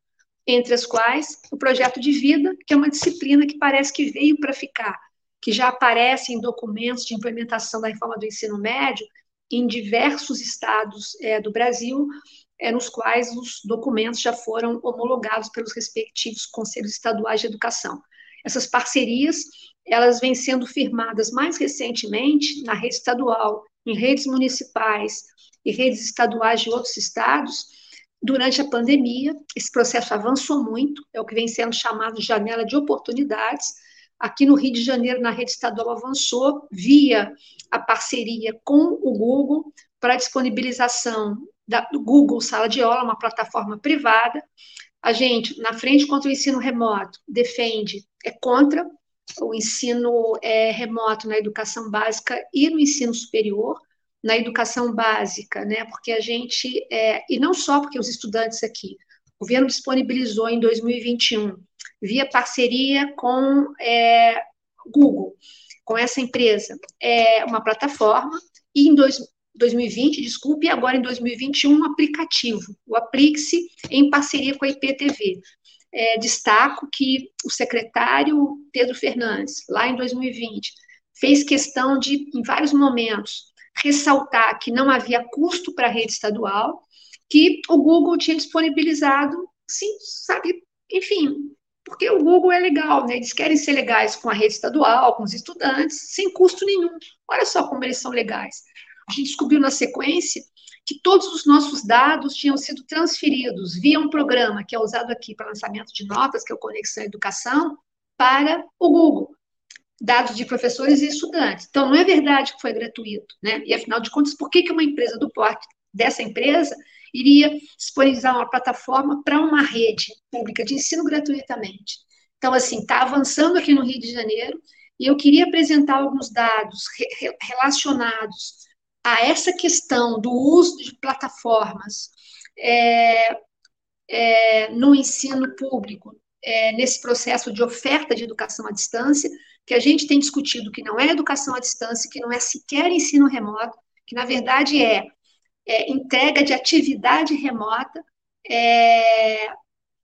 entre as quais o projeto de vida, que é uma disciplina que parece que veio para ficar, que já aparece em documentos de implementação da reforma do ensino médio em diversos estados é, do Brasil, é, nos quais os documentos já foram homologados pelos respectivos conselhos estaduais de educação. Essas parcerias, elas vêm sendo firmadas mais recentemente na rede estadual, em redes municipais e redes estaduais de outros estados. Durante a pandemia, esse processo avançou muito, é o que vem sendo chamado de janela de oportunidades. Aqui no Rio de Janeiro, na rede estadual, avançou via a parceria com o Google para disponibilização da, do Google Sala de Aula, uma plataforma privada. A gente, na frente contra o ensino remoto, defende, é contra o ensino é, remoto na educação básica e no ensino superior, na educação básica, né? Porque a gente, é, e não só porque os estudantes aqui, o governo disponibilizou em 2021, via parceria com é, Google, com essa empresa, é uma plataforma, e em dois, 2020, desculpe, e agora em 2021 um aplicativo, o Aplixe, em parceria com a IPTV. É, destaco que o secretário Pedro Fernandes, lá em 2020, fez questão de, em vários momentos, ressaltar que não havia custo para a rede estadual, que o Google tinha disponibilizado, sim, sabe, enfim, porque o Google é legal, né? Eles querem ser legais com a rede estadual, com os estudantes, sem custo nenhum. Olha só como eles são legais a gente descobriu na sequência que todos os nossos dados tinham sido transferidos via um programa que é usado aqui para lançamento de notas, que é o Conexão Educação, para o Google. Dados de professores e estudantes. Então, não é verdade que foi gratuito, né? E, afinal de contas, por que, que uma empresa do porte dessa empresa iria disponibilizar uma plataforma para uma rede pública de ensino gratuitamente? Então, assim, está avançando aqui no Rio de Janeiro, e eu queria apresentar alguns dados re relacionados a essa questão do uso de plataformas é, é, no ensino público, é, nesse processo de oferta de educação à distância, que a gente tem discutido que não é educação à distância, que não é sequer ensino remoto, que na verdade é, é entrega de atividade remota, é,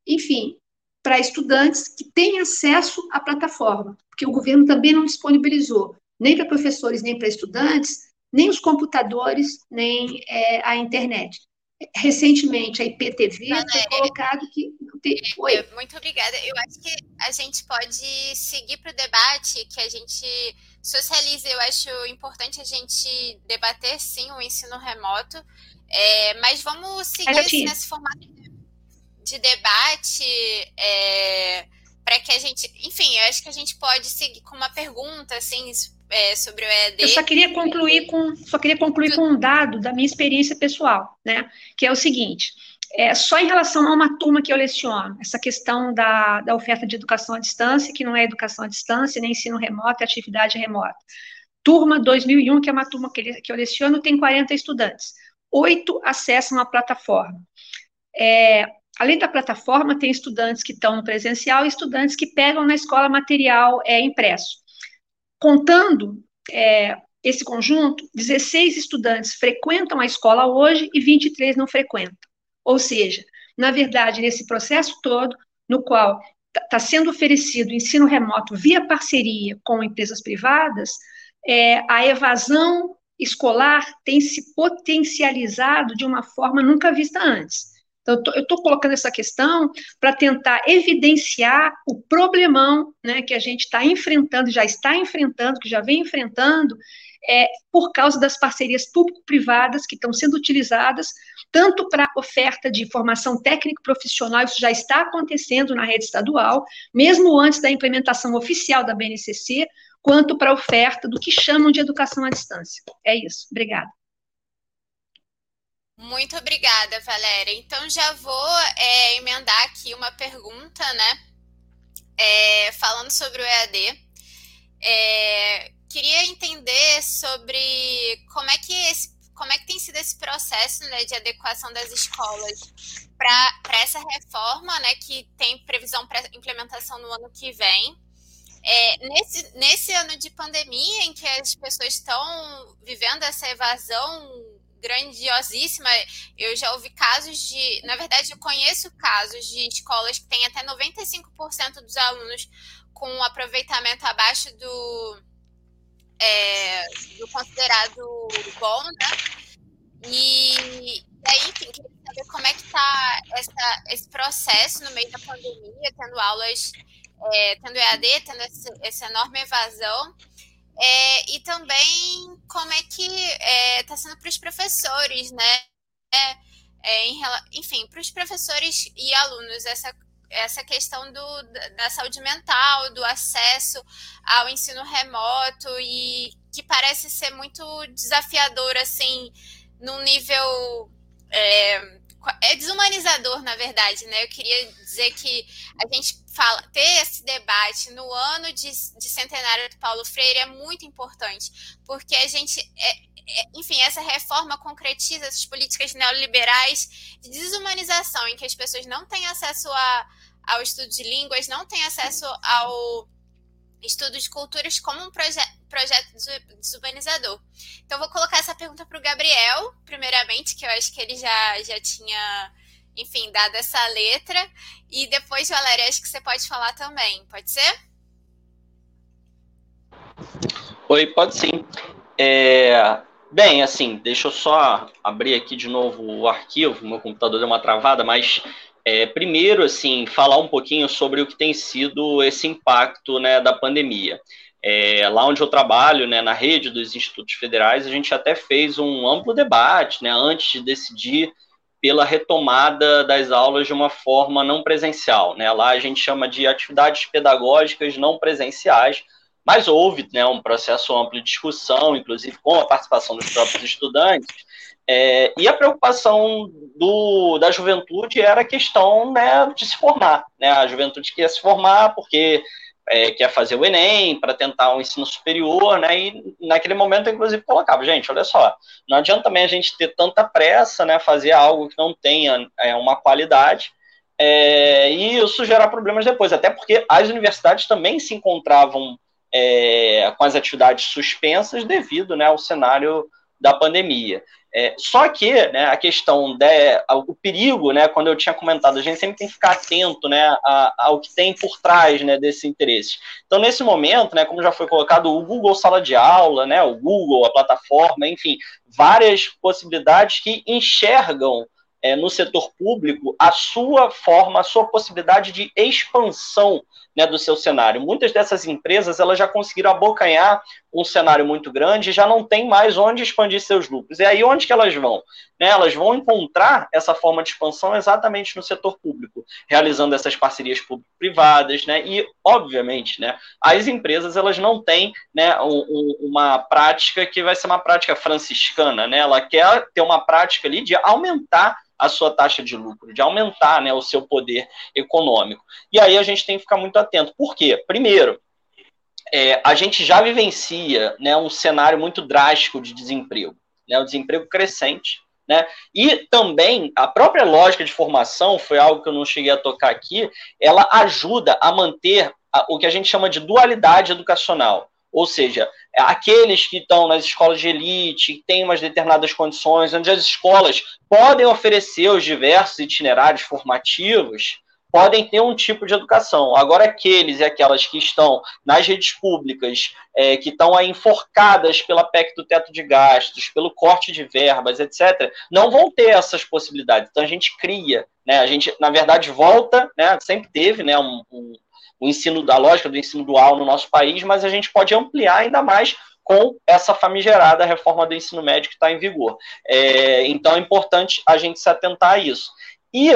enfim, para estudantes que têm acesso à plataforma, porque o governo também não disponibilizou, nem para professores, nem para estudantes, nem os computadores, nem é, a internet. Recentemente, a IPTV foi colocado que. Tem... Oi. Muito obrigada. Eu acho que a gente pode seguir para o debate, que a gente socialize. Eu acho importante a gente debater, sim, o ensino remoto, é, mas vamos seguir assim, nesse formato de debate. É, para que a gente, enfim, eu acho que a gente pode seguir com uma pergunta, assim, é, sobre o EAD. Eu só queria concluir com, só queria concluir com um dado da minha experiência pessoal, né? Que é o seguinte: é, só em relação a uma turma que eu leciono, essa questão da, da oferta de educação à distância, que não é educação à distância, nem ensino remoto, é atividade remota. Turma 2001, que é uma turma que, que eu leciono, tem 40 estudantes. Oito acessam a plataforma. É, além da plataforma, tem estudantes que estão no presencial e estudantes que pegam na escola material é, impresso. Contando é, esse conjunto, 16 estudantes frequentam a escola hoje e 23 não frequentam. Ou seja, na verdade, nesse processo todo, no qual está tá sendo oferecido ensino remoto via parceria com empresas privadas, é, a evasão escolar tem se potencializado de uma forma nunca vista antes. Então, eu estou colocando essa questão para tentar evidenciar o problemão né, que a gente está enfrentando, já está enfrentando, que já vem enfrentando, é, por causa das parcerias público-privadas que estão sendo utilizadas tanto para oferta de formação técnico-profissional, isso já está acontecendo na rede estadual, mesmo antes da implementação oficial da BNCC, quanto para a oferta do que chamam de educação à distância. É isso. Obrigada. Muito obrigada, Valéria. Então já vou é, emendar aqui uma pergunta, né? É, falando sobre o EAD. É, queria entender sobre como é que esse, como é que tem sido esse processo né, de adequação das escolas para essa reforma, né, que tem previsão para implementação no ano que vem. É, nesse, nesse ano de pandemia, em que as pessoas estão vivendo essa evasão grandiosíssima. Eu já ouvi casos de. Na verdade, eu conheço casos de escolas que têm até 95% dos alunos com um aproveitamento abaixo do, é, do considerado bom, né? E, aí, enfim, queria saber como é que está esse processo no meio da pandemia, tendo aulas, é, tendo EAD, tendo essa, essa enorme evasão. É, e também como é que está é, tá sendo para os professores, né? É, em, enfim, para os professores e alunos, essa, essa questão do, da saúde mental, do acesso ao ensino remoto e que parece ser muito desafiador, assim, num nível. É, desumanizador, na verdade, né? Eu queria dizer que a gente fala, ter esse debate no ano de, de centenário do Paulo Freire é muito importante, porque a gente, é, é, enfim, essa reforma concretiza essas políticas neoliberais de desumanização, em que as pessoas não têm acesso a, ao estudo de línguas, não têm acesso ao estudo de culturas como um proje projeto desumanizador. Então, vou colocar essa pergunta para o Gabriel, primeiramente, que eu acho que ele já, já tinha enfim, dada essa letra. E depois, Valéria, acho que você pode falar também, pode ser? Oi, pode sim. É, bem, assim, deixa eu só abrir aqui de novo o arquivo, meu computador deu uma travada, mas é, primeiro, assim, falar um pouquinho sobre o que tem sido esse impacto né, da pandemia. É, lá onde eu trabalho, né, na rede dos institutos federais, a gente até fez um amplo debate, né, antes de decidir pela retomada das aulas de uma forma não presencial. Né? Lá a gente chama de atividades pedagógicas não presenciais, mas houve né, um processo amplo de discussão, inclusive com a participação dos próprios estudantes, é, e a preocupação do, da juventude era a questão né, de se formar. Né? A juventude queria se formar porque é, quer fazer o Enem para tentar um ensino superior, né? E naquele momento, inclusive, colocava, gente, olha só, não adianta também a gente ter tanta pressa, né? Fazer algo que não tenha é, uma qualidade. É, e isso gerar problemas depois, até porque as universidades também se encontravam é, com as atividades suspensas devido né, ao cenário da pandemia. É, só que né, a questão de, o perigo, né, quando eu tinha comentado, a gente sempre tem que ficar atento né, ao que tem por trás né, desse interesse. Então, nesse momento, né, como já foi colocado, o Google Sala de Aula, né, o Google, a plataforma, enfim, várias possibilidades que enxergam é, no setor público a sua forma, a sua possibilidade de expansão né, do seu cenário. Muitas dessas empresas elas já conseguiram abocanhar um cenário muito grande e já não tem mais onde expandir seus lucros. E aí onde que elas vão? Né, elas vão encontrar essa forma de expansão exatamente no setor público, realizando essas parcerias público-privadas, né, e obviamente, né, as empresas elas não têm, né, um, um, uma prática que vai ser uma prática franciscana, né, ela quer ter uma prática ali de aumentar a sua taxa de lucro, de aumentar né, o seu poder econômico. E aí a gente tem que ficar muito atento. Por quê? Primeiro, é, a gente já vivencia né, um cenário muito drástico de desemprego, né, o desemprego crescente. Né? E também a própria lógica de formação, foi algo que eu não cheguei a tocar aqui, ela ajuda a manter a, o que a gente chama de dualidade educacional. Ou seja, aqueles que estão nas escolas de elite, que têm umas determinadas condições, onde as escolas podem oferecer os diversos itinerários formativos, podem ter um tipo de educação. Agora, aqueles e aquelas que estão nas redes públicas, é, que estão aí enforcadas pela PEC do teto de gastos, pelo corte de verbas, etc., não vão ter essas possibilidades. Então, a gente cria, né? a gente, na verdade, volta, né? sempre teve né? um, um o ensino da lógica do ensino dual no nosso país, mas a gente pode ampliar ainda mais com essa famigerada reforma do ensino médio que está em vigor. É, então é importante a gente se atentar a isso. E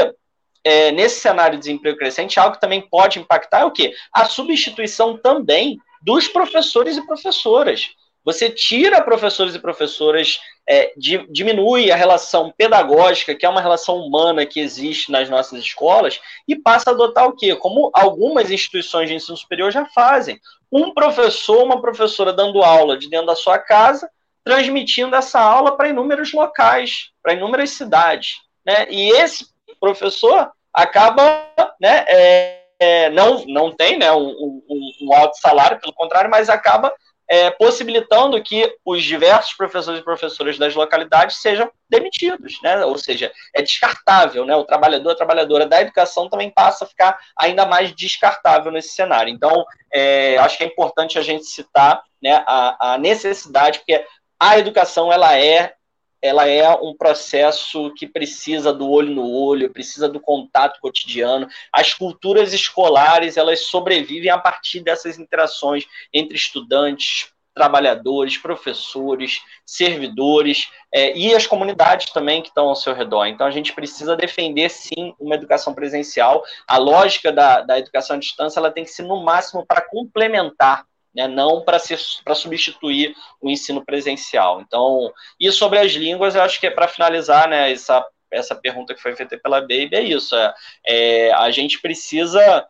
é, nesse cenário de desemprego crescente, algo que também pode impactar é o quê? A substituição também dos professores e professoras. Você tira professores e professoras, é, di, diminui a relação pedagógica, que é uma relação humana que existe nas nossas escolas, e passa a adotar o quê? Como algumas instituições de ensino superior já fazem. Um professor, uma professora dando aula de dentro da sua casa, transmitindo essa aula para inúmeros locais, para inúmeras cidades. Né? E esse professor acaba, né, é, é, não, não tem né, um, um, um, alto salário, pelo contrário, mas acaba é, possibilitando que os diversos professores e professoras das localidades sejam demitidos, né? ou seja, é descartável, né? o trabalhador, a trabalhadora da educação também passa a ficar ainda mais descartável nesse cenário. Então, é, acho que é importante a gente citar né, a, a necessidade, porque a educação ela é ela é um processo que precisa do olho no olho, precisa do contato cotidiano. As culturas escolares, elas sobrevivem a partir dessas interações entre estudantes, trabalhadores, professores, servidores é, e as comunidades também que estão ao seu redor. Então, a gente precisa defender, sim, uma educação presencial. A lógica da, da educação à distância ela tem que ser, no máximo, para complementar né, não para substituir o ensino presencial. Então, e sobre as línguas, eu acho que é para finalizar né, essa, essa pergunta que foi feita pela Baby, é isso. É, é a gente precisa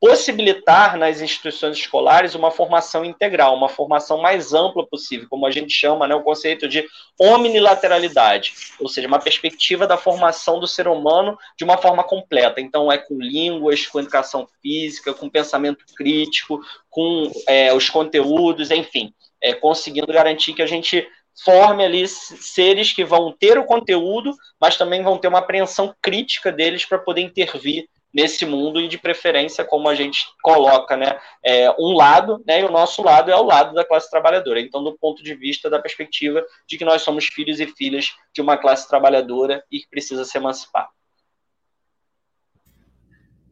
possibilitar nas instituições escolares uma formação integral, uma formação mais ampla possível, como a gente chama né, o conceito de omnilateralidade, ou seja, uma perspectiva da formação do ser humano de uma forma completa. Então, é com línguas, com educação física, com pensamento crítico, com é, os conteúdos, enfim, é, conseguindo garantir que a gente forme ali seres que vão ter o conteúdo, mas também vão ter uma apreensão crítica deles para poder intervir nesse mundo e de preferência como a gente coloca, né, é, um lado, né, e o nosso lado é o lado da classe trabalhadora. Então, do ponto de vista da perspectiva de que nós somos filhos e filhas de uma classe trabalhadora e que precisa se emancipar.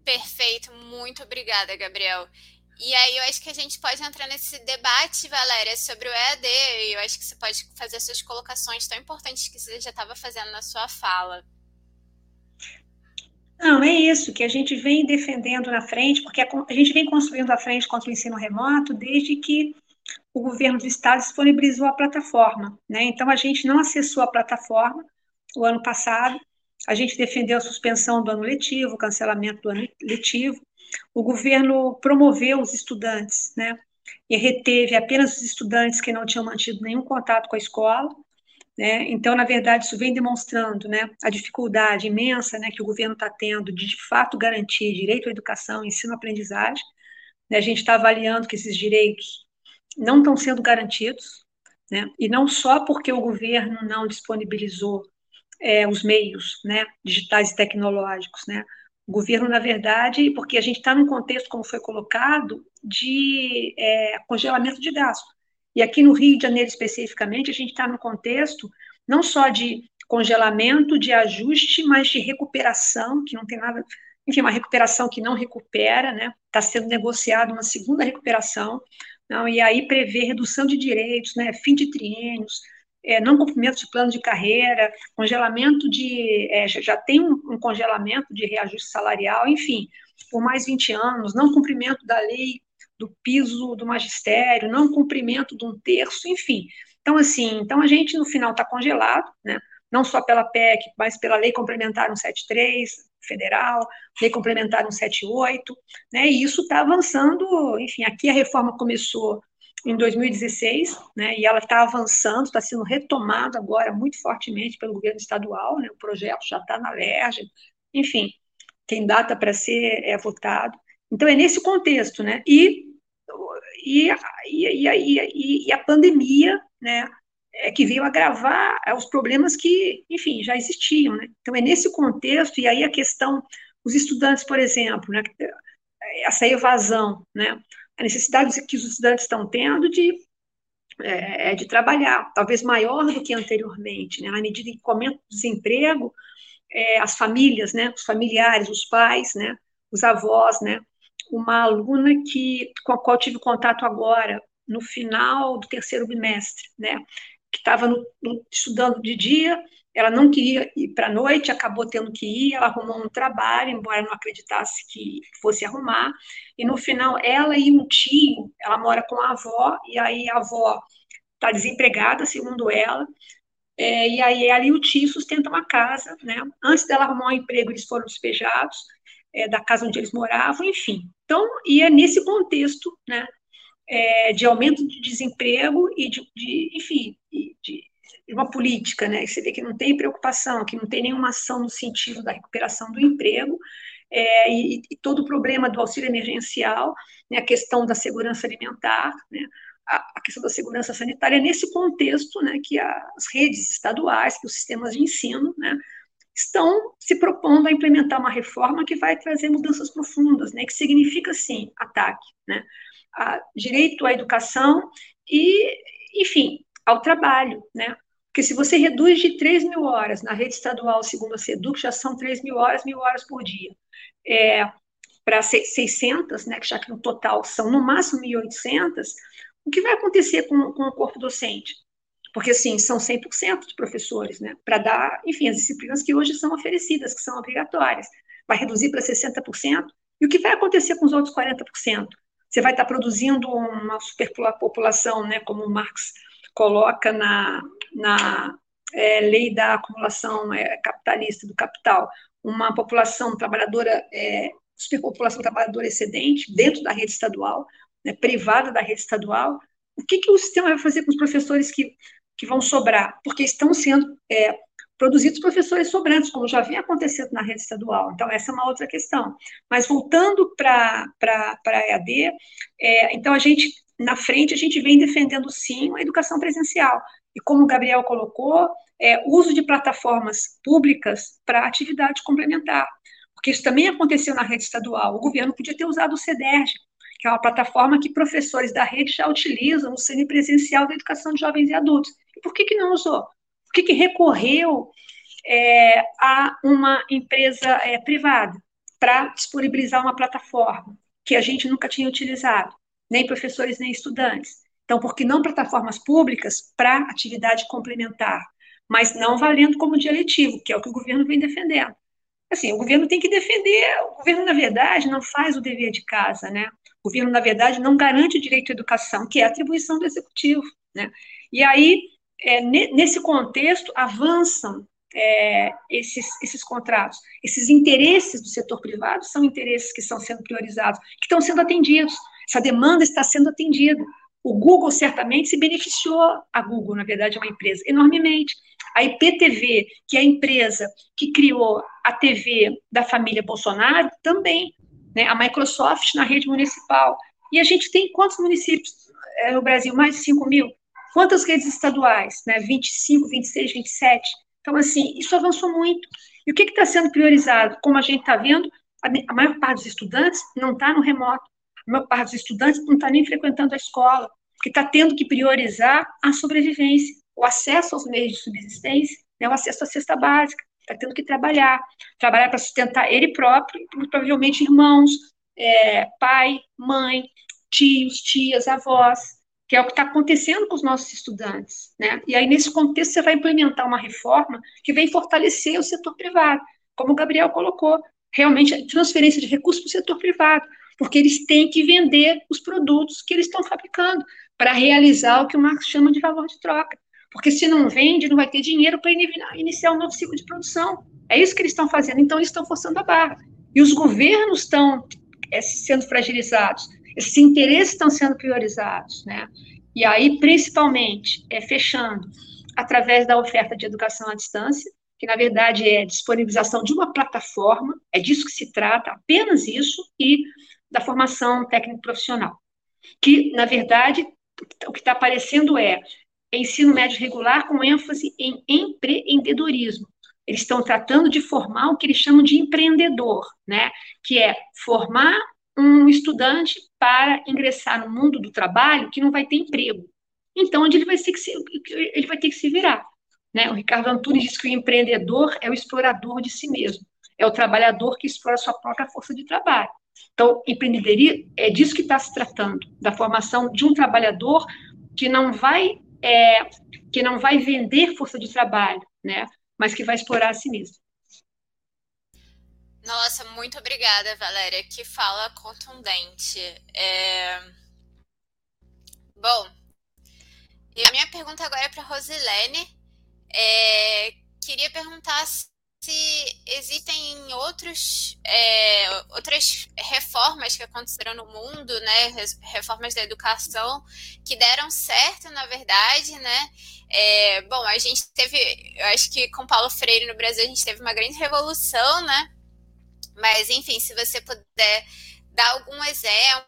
Perfeito, muito obrigada, Gabriel. E aí eu acho que a gente pode entrar nesse debate, Valéria, sobre o EAD. E eu acho que você pode fazer suas colocações tão importantes que você já estava fazendo na sua fala. Não, é isso que a gente vem defendendo na frente, porque a, gente vem construindo a frente contra o ensino remoto desde que o governo do estado disponibilizou a plataforma. Né? Então, a gente não acessou a plataforma o ano passado, a gente defendeu a suspensão do ano letivo, o cancelamento do ano letivo, o governo promoveu os estudantes, né? E reteve apenas os estudantes que não tinham mantido nenhum contato com a escola, né? Então, na verdade, isso vem demonstrando né, a dificuldade imensa né, que o governo está tendo de, de fato, garantir direito à educação, ensino-aprendizagem. Né? A gente está avaliando que esses direitos não estão sendo garantidos, né? e não só porque o governo não disponibilizou é, os meios né, digitais e tecnológicos. O governo, na verdade, porque a gente está num contexto, como foi colocado, de é, congelamento de gasto. E aqui no Rio de Janeiro, especificamente, a gente está no contexto não só de congelamento, de ajuste, mas de recuperação, que não tem nada. Enfim, uma recuperação que não recupera, né? Está sendo negociada uma segunda recuperação, não, e aí prevê redução de direitos, né? Fim de triênios, é, não cumprimento de plano de carreira, congelamento de. É, já tem um, um, congelamento de reajuste salarial, enfim, por mais 20 anos, não cumprimento da lei do piso do magistério, não cumprimento de um terço, enfim. Então, assim, então a gente no final está congelado, né? não só pela PEC, mas pela Lei Complementar 173 federal, Lei Complementar 178, né? E isso está avançando, enfim, aqui a reforma começou em 2016, né? E ela está avançando, está sendo retomada agora muito fortemente pelo governo estadual, né? O projeto já está na LERJ, enfim, tem data para ser é, votado. Então é nesse contexto, né? E e, e, e, e a pandemia, né, é que veio agravar é, os problemas que, enfim, já existiam, né? Então é nesse contexto e aí a questão, os estudantes, por exemplo, né, essa evasão, né, a necessidade que os estudantes estão tendo de é, é, de trabalhar, talvez maior do que anteriormente, né? Na medida que aumenta o desemprego, é, as famílias, né, os familiares, os pais, né, os avós, né, uma aluna que, com a qual tive contato agora, no final do terceiro bimestre, né? Que estava estudando de dia, ela não queria ir para a noite, acabou tendo que ir, ela arrumou um trabalho, embora não acreditasse que fosse arrumar, e no final ela e um tio, ela mora com a avó, e aí a avó está desempregada, segundo ela, é, e aí ela e o tio sustentam uma casa, né? Antes dela arrumar um emprego, eles foram despejados é, da casa onde eles moravam, enfim. Então, e é nesse contexto, né? É, de aumento de desemprego e de, de enfim, de, uma política, né? Você vê que não tem preocupação, que não tem nenhuma ação no sentido da recuperação do emprego, é, e, e, todo o problema do auxílio emergencial, né, a questão da segurança alimentar, né, a, a, questão da segurança sanitária, nesse contexto né, que as redes estaduais, que os sistemas de ensino, né, estão se propondo a implementar uma reforma que vai trazer mudanças profundas, né, que significa, sim, ataque, né, direito à educação e, enfim, ao trabalho, né, porque se você reduz de 3 mil horas na rede estadual, segundo a SEDUC, já são 3 mil horas, mil horas por dia, é, para 600, né, já que no total são no máximo 1.800, o que vai acontecer com, com o corpo docente? Porque, assim, são 100% de professores, né, para dar, enfim, as disciplinas que hoje são oferecidas, que são obrigatórias. Vai reduzir para 60%, e o que vai acontecer com os outros 40%? Você vai estar produzindo uma superpopulação, né, como Marx coloca na, na é, lei da acumulação é, capitalista do capital, uma população trabalhadora, é, superpopulação trabalhadora excedente dentro da rede estadual, né, privada da rede estadual, o que, que o sistema vai fazer com os professores que, que vão sobrar? Porque estão sendo é, produzidos professores sobrantes, como já vinha acontecendo na rede estadual. Então, essa é uma outra questão. Mas voltando para a EAD, é, então a gente na frente, a gente vem defendendo sim a educação presencial. E como o Gabriel colocou, é, uso de plataformas públicas para atividade complementar. Porque isso também aconteceu na rede estadual. O governo podia ter usado o CEDERJ, que é uma plataforma que professores da rede já utilizam no semipresencial da educação de jovens e adultos. Por que, que não usou? Por que, que recorreu é, a uma empresa é, privada para disponibilizar uma plataforma que a gente nunca tinha utilizado? nem professores, nem estudantes. Então, por que não plataformas públicas para atividade complementar, mas não valendo como dia letivo, que é o que o governo vem defendendo? Assim, o governo tem que defender, o governo, na verdade, não faz o dever de casa, né? O governo, na verdade, não garante o direito à educação, que é atribuição do executivo, né? E aí, é, nesse contexto, avançam é, esses, esses contratos. Esses interesses do setor privado são interesses que estão sendo priorizados, que estão sendo atendidos. Essa demanda está sendo atendida. O Google certamente se beneficiou, a Google, na verdade, é uma empresa, enormemente. A IPTV, que é a empresa que criou a TV da família Bolsonaro, também. Né? A Microsoft na rede municipal. E a gente tem quantos municípios é, no Brasil? Mais de 5 mil. Quantas redes estaduais? Né? 25, 26, 27. Então, assim, isso avançou muito. E o que está sendo priorizado? Como a gente está vendo, a maior parte dos estudantes não está no remoto a maior parte dos estudantes não está nem frequentando a escola, porque está tendo que priorizar a sobrevivência, o acesso aos meios de subsistência, né, o acesso à cesta básica, está tendo que trabalhar, trabalhar para sustentar ele próprio provavelmente irmãos, é, pai, mãe, tios, tias, avós, que é o que está acontecendo com os nossos estudantes, né? E aí nesse contexto você vai implementar uma reforma que vem fortalecer o setor privado, como o Gabriel colocou, realmente transferência de recursos para o setor privado, porque eles têm que vender os produtos que eles estão fabricando para realizar o que o Marx chama de valor de troca. Porque se não vende, não vai ter dinheiro para iniciar um novo ciclo de produção. É isso que eles estão fazendo. Então, eles estão forçando a barra. E os governos estão é, sendo fragilizados, esses interesses estão sendo priorizados. Né? E aí, principalmente, é, fechando através da oferta de educação à distância, que na verdade é disponibilização de uma plataforma, é disso que se trata, apenas isso, e da formação técnico-profissional, que, na verdade, o que está aparecendo é ensino médio regular com ênfase em empreendedorismo. Eles estão tratando de formar o que eles chamam de empreendedor, né? que é formar um estudante para ingressar no mundo do trabalho que não vai ter emprego. Então, onde ele vai ter que se, ele vai ter que se virar. Né? O Ricardo Antunes diz que o empreendedor é o explorador de si mesmo, é o trabalhador que explora sua própria força de trabalho. Então, empreendedorismo é disso que está se tratando, da formação de um trabalhador que não vai é, que não vai vender força de trabalho, né? Mas que vai explorar a si mesmo. Nossa, muito obrigada, Valéria. Que fala contundente. É... Bom, a minha pergunta agora é para Rosilene. É... Queria perguntar se existem outros, é, outras reformas que aconteceram no mundo, né, reformas da educação que deram certo, na verdade, né? É, bom, a gente teve, eu acho que com Paulo Freire no Brasil a gente teve uma grande revolução, né? Mas, enfim, se você puder dar algum exemplo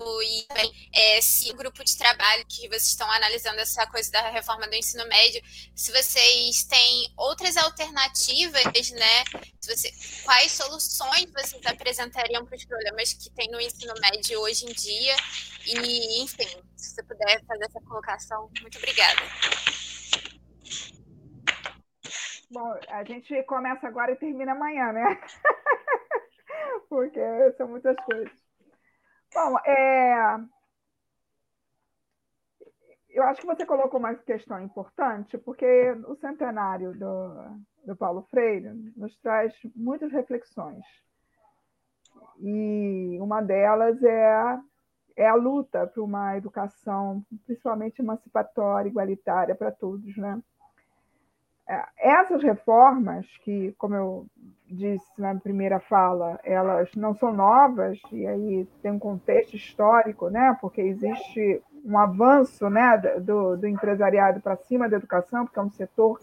e é, se o grupo de trabalho que vocês estão analisando essa coisa da reforma do ensino médio, se vocês têm outras alternativas, né? Se você, quais soluções vocês apresentariam para os problemas que tem no ensino médio hoje em dia? E, enfim, se você puder fazer essa colocação, muito obrigada. Bom, a gente começa agora e termina amanhã, né? Porque são muitas coisas. Bom, é... eu acho que você colocou uma questão importante, porque o centenário do, do Paulo Freire nos traz muitas reflexões. E uma delas é, é a luta por uma educação, principalmente emancipatória, igualitária para todos, né? É, essas reformas, que, como eu disse na primeira fala, elas não são novas, e aí tem um contexto histórico, né? porque existe um avanço né, do, do empresariado para cima da educação, porque é um setor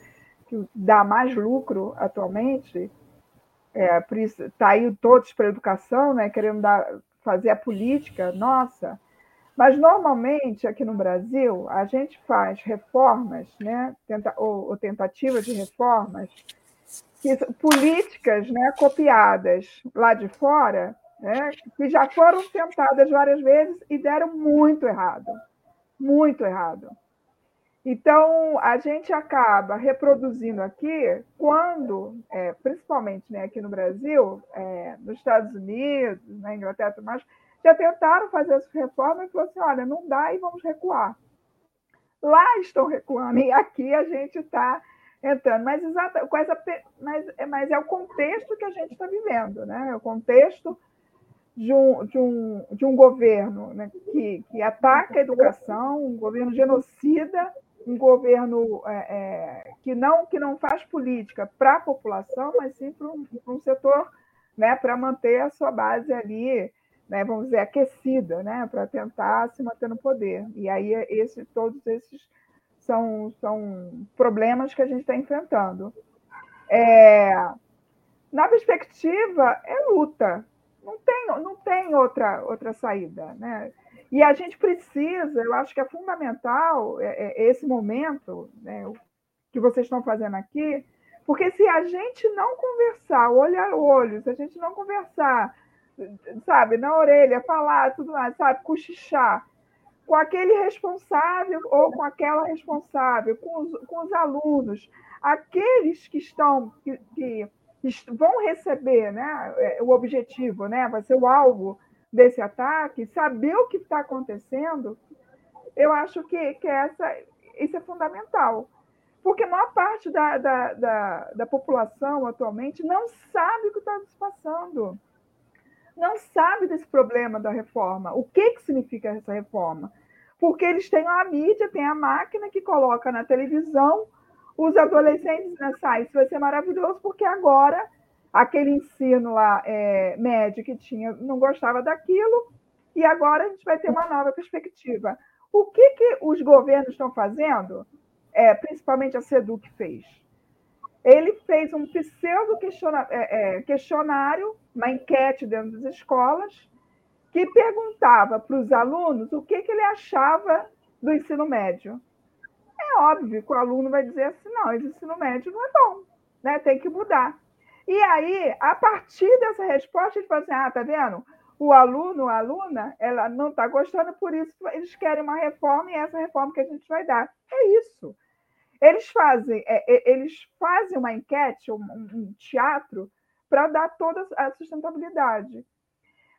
que dá mais lucro atualmente. É, está aí todos para a educação, né, querendo dar, fazer a política, nossa, mas, normalmente, aqui no Brasil, a gente faz reformas, né, tenta, ou, ou tentativas de reformas, que, políticas né, copiadas lá de fora, né, que já foram tentadas várias vezes e deram muito errado. Muito errado. Então, a gente acaba reproduzindo aqui, quando, é, principalmente né, aqui no Brasil, é, nos Estados Unidos, na Inglaterra mais, já tentaram fazer essa reforma e falaram assim: olha, não dá e vamos recuar. Lá estão recuando, e aqui a gente está entrando. Mas, exata, com essa, mas, mas é o contexto que a gente está vivendo, né? É o contexto de um, de um, de um governo né, que, que ataca a educação, um governo genocida, um governo é, é, que, não, que não faz política para a população, mas sim para um, um setor, né, para manter a sua base ali né, vamos dizer, aquecida, né, para tentar se manter no poder. E aí esse, todos esses são, são problemas que a gente está enfrentando. É, na perspectiva, é luta. Não tem, não tem outra, outra saída. Né? E a gente precisa, eu acho que é fundamental é, é, esse momento né, que vocês estão fazendo aqui, porque se a gente não conversar olho a olho, se a gente não conversar sabe, na orelha, falar tudo mais, sabe, cochichar com aquele responsável ou com aquela responsável, com os, com os alunos, aqueles que estão, que, que vão receber né, é, o objetivo, né, vai ser o alvo desse ataque, saber o que está acontecendo, eu acho que, que essa, isso é fundamental. Porque a maior parte da, da, da, da população atualmente não sabe o que está se passando não sabe desse problema da reforma. O que, que significa essa reforma? Porque eles têm a mídia, tem a máquina que coloca na televisão os adolescentes nessa né, isso vai ser maravilhoso, porque agora aquele ensino lá é, médio que tinha não gostava daquilo, e agora a gente vai ter uma nova perspectiva. O que, que os governos estão fazendo, é, principalmente a SEDUC fez? Ele fez um pseudo é, é, questionário, uma enquete dentro das escolas, que perguntava para os alunos o que, que ele achava do ensino médio. É óbvio que o aluno vai dizer assim: não, esse ensino médio não é bom, né? tem que mudar. E aí, a partir dessa resposta, ele fala assim: ah, tá vendo? O aluno, a aluna, ela não está gostando, por isso eles querem uma reforma e é essa reforma que a gente vai dar. É isso. Eles fazem, é, é, eles fazem uma enquete, um, um teatro, para dar toda a sustentabilidade.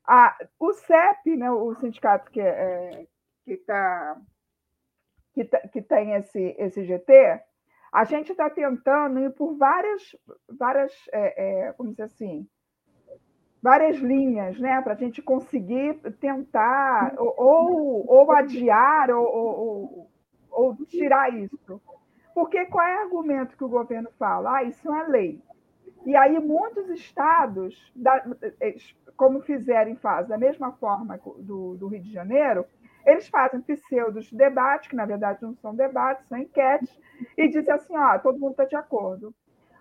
Ah, o CEP, né, o sindicato que é, que, tá, que, tá, que tem esse, esse GT, a gente está tentando ir por várias, várias é, é, como dizer assim, várias linhas, né, para a gente conseguir tentar ou, ou adiar ou, ou, ou, tirar isso. Porque qual é o argumento que o governo fala? Ah, isso é lei. E aí muitos estados, como fizeram e fazem da mesma forma do, do Rio de Janeiro, eles fazem pseudos debates, que na verdade não são debates, são enquetes, e dizem assim: ó, todo mundo está de acordo.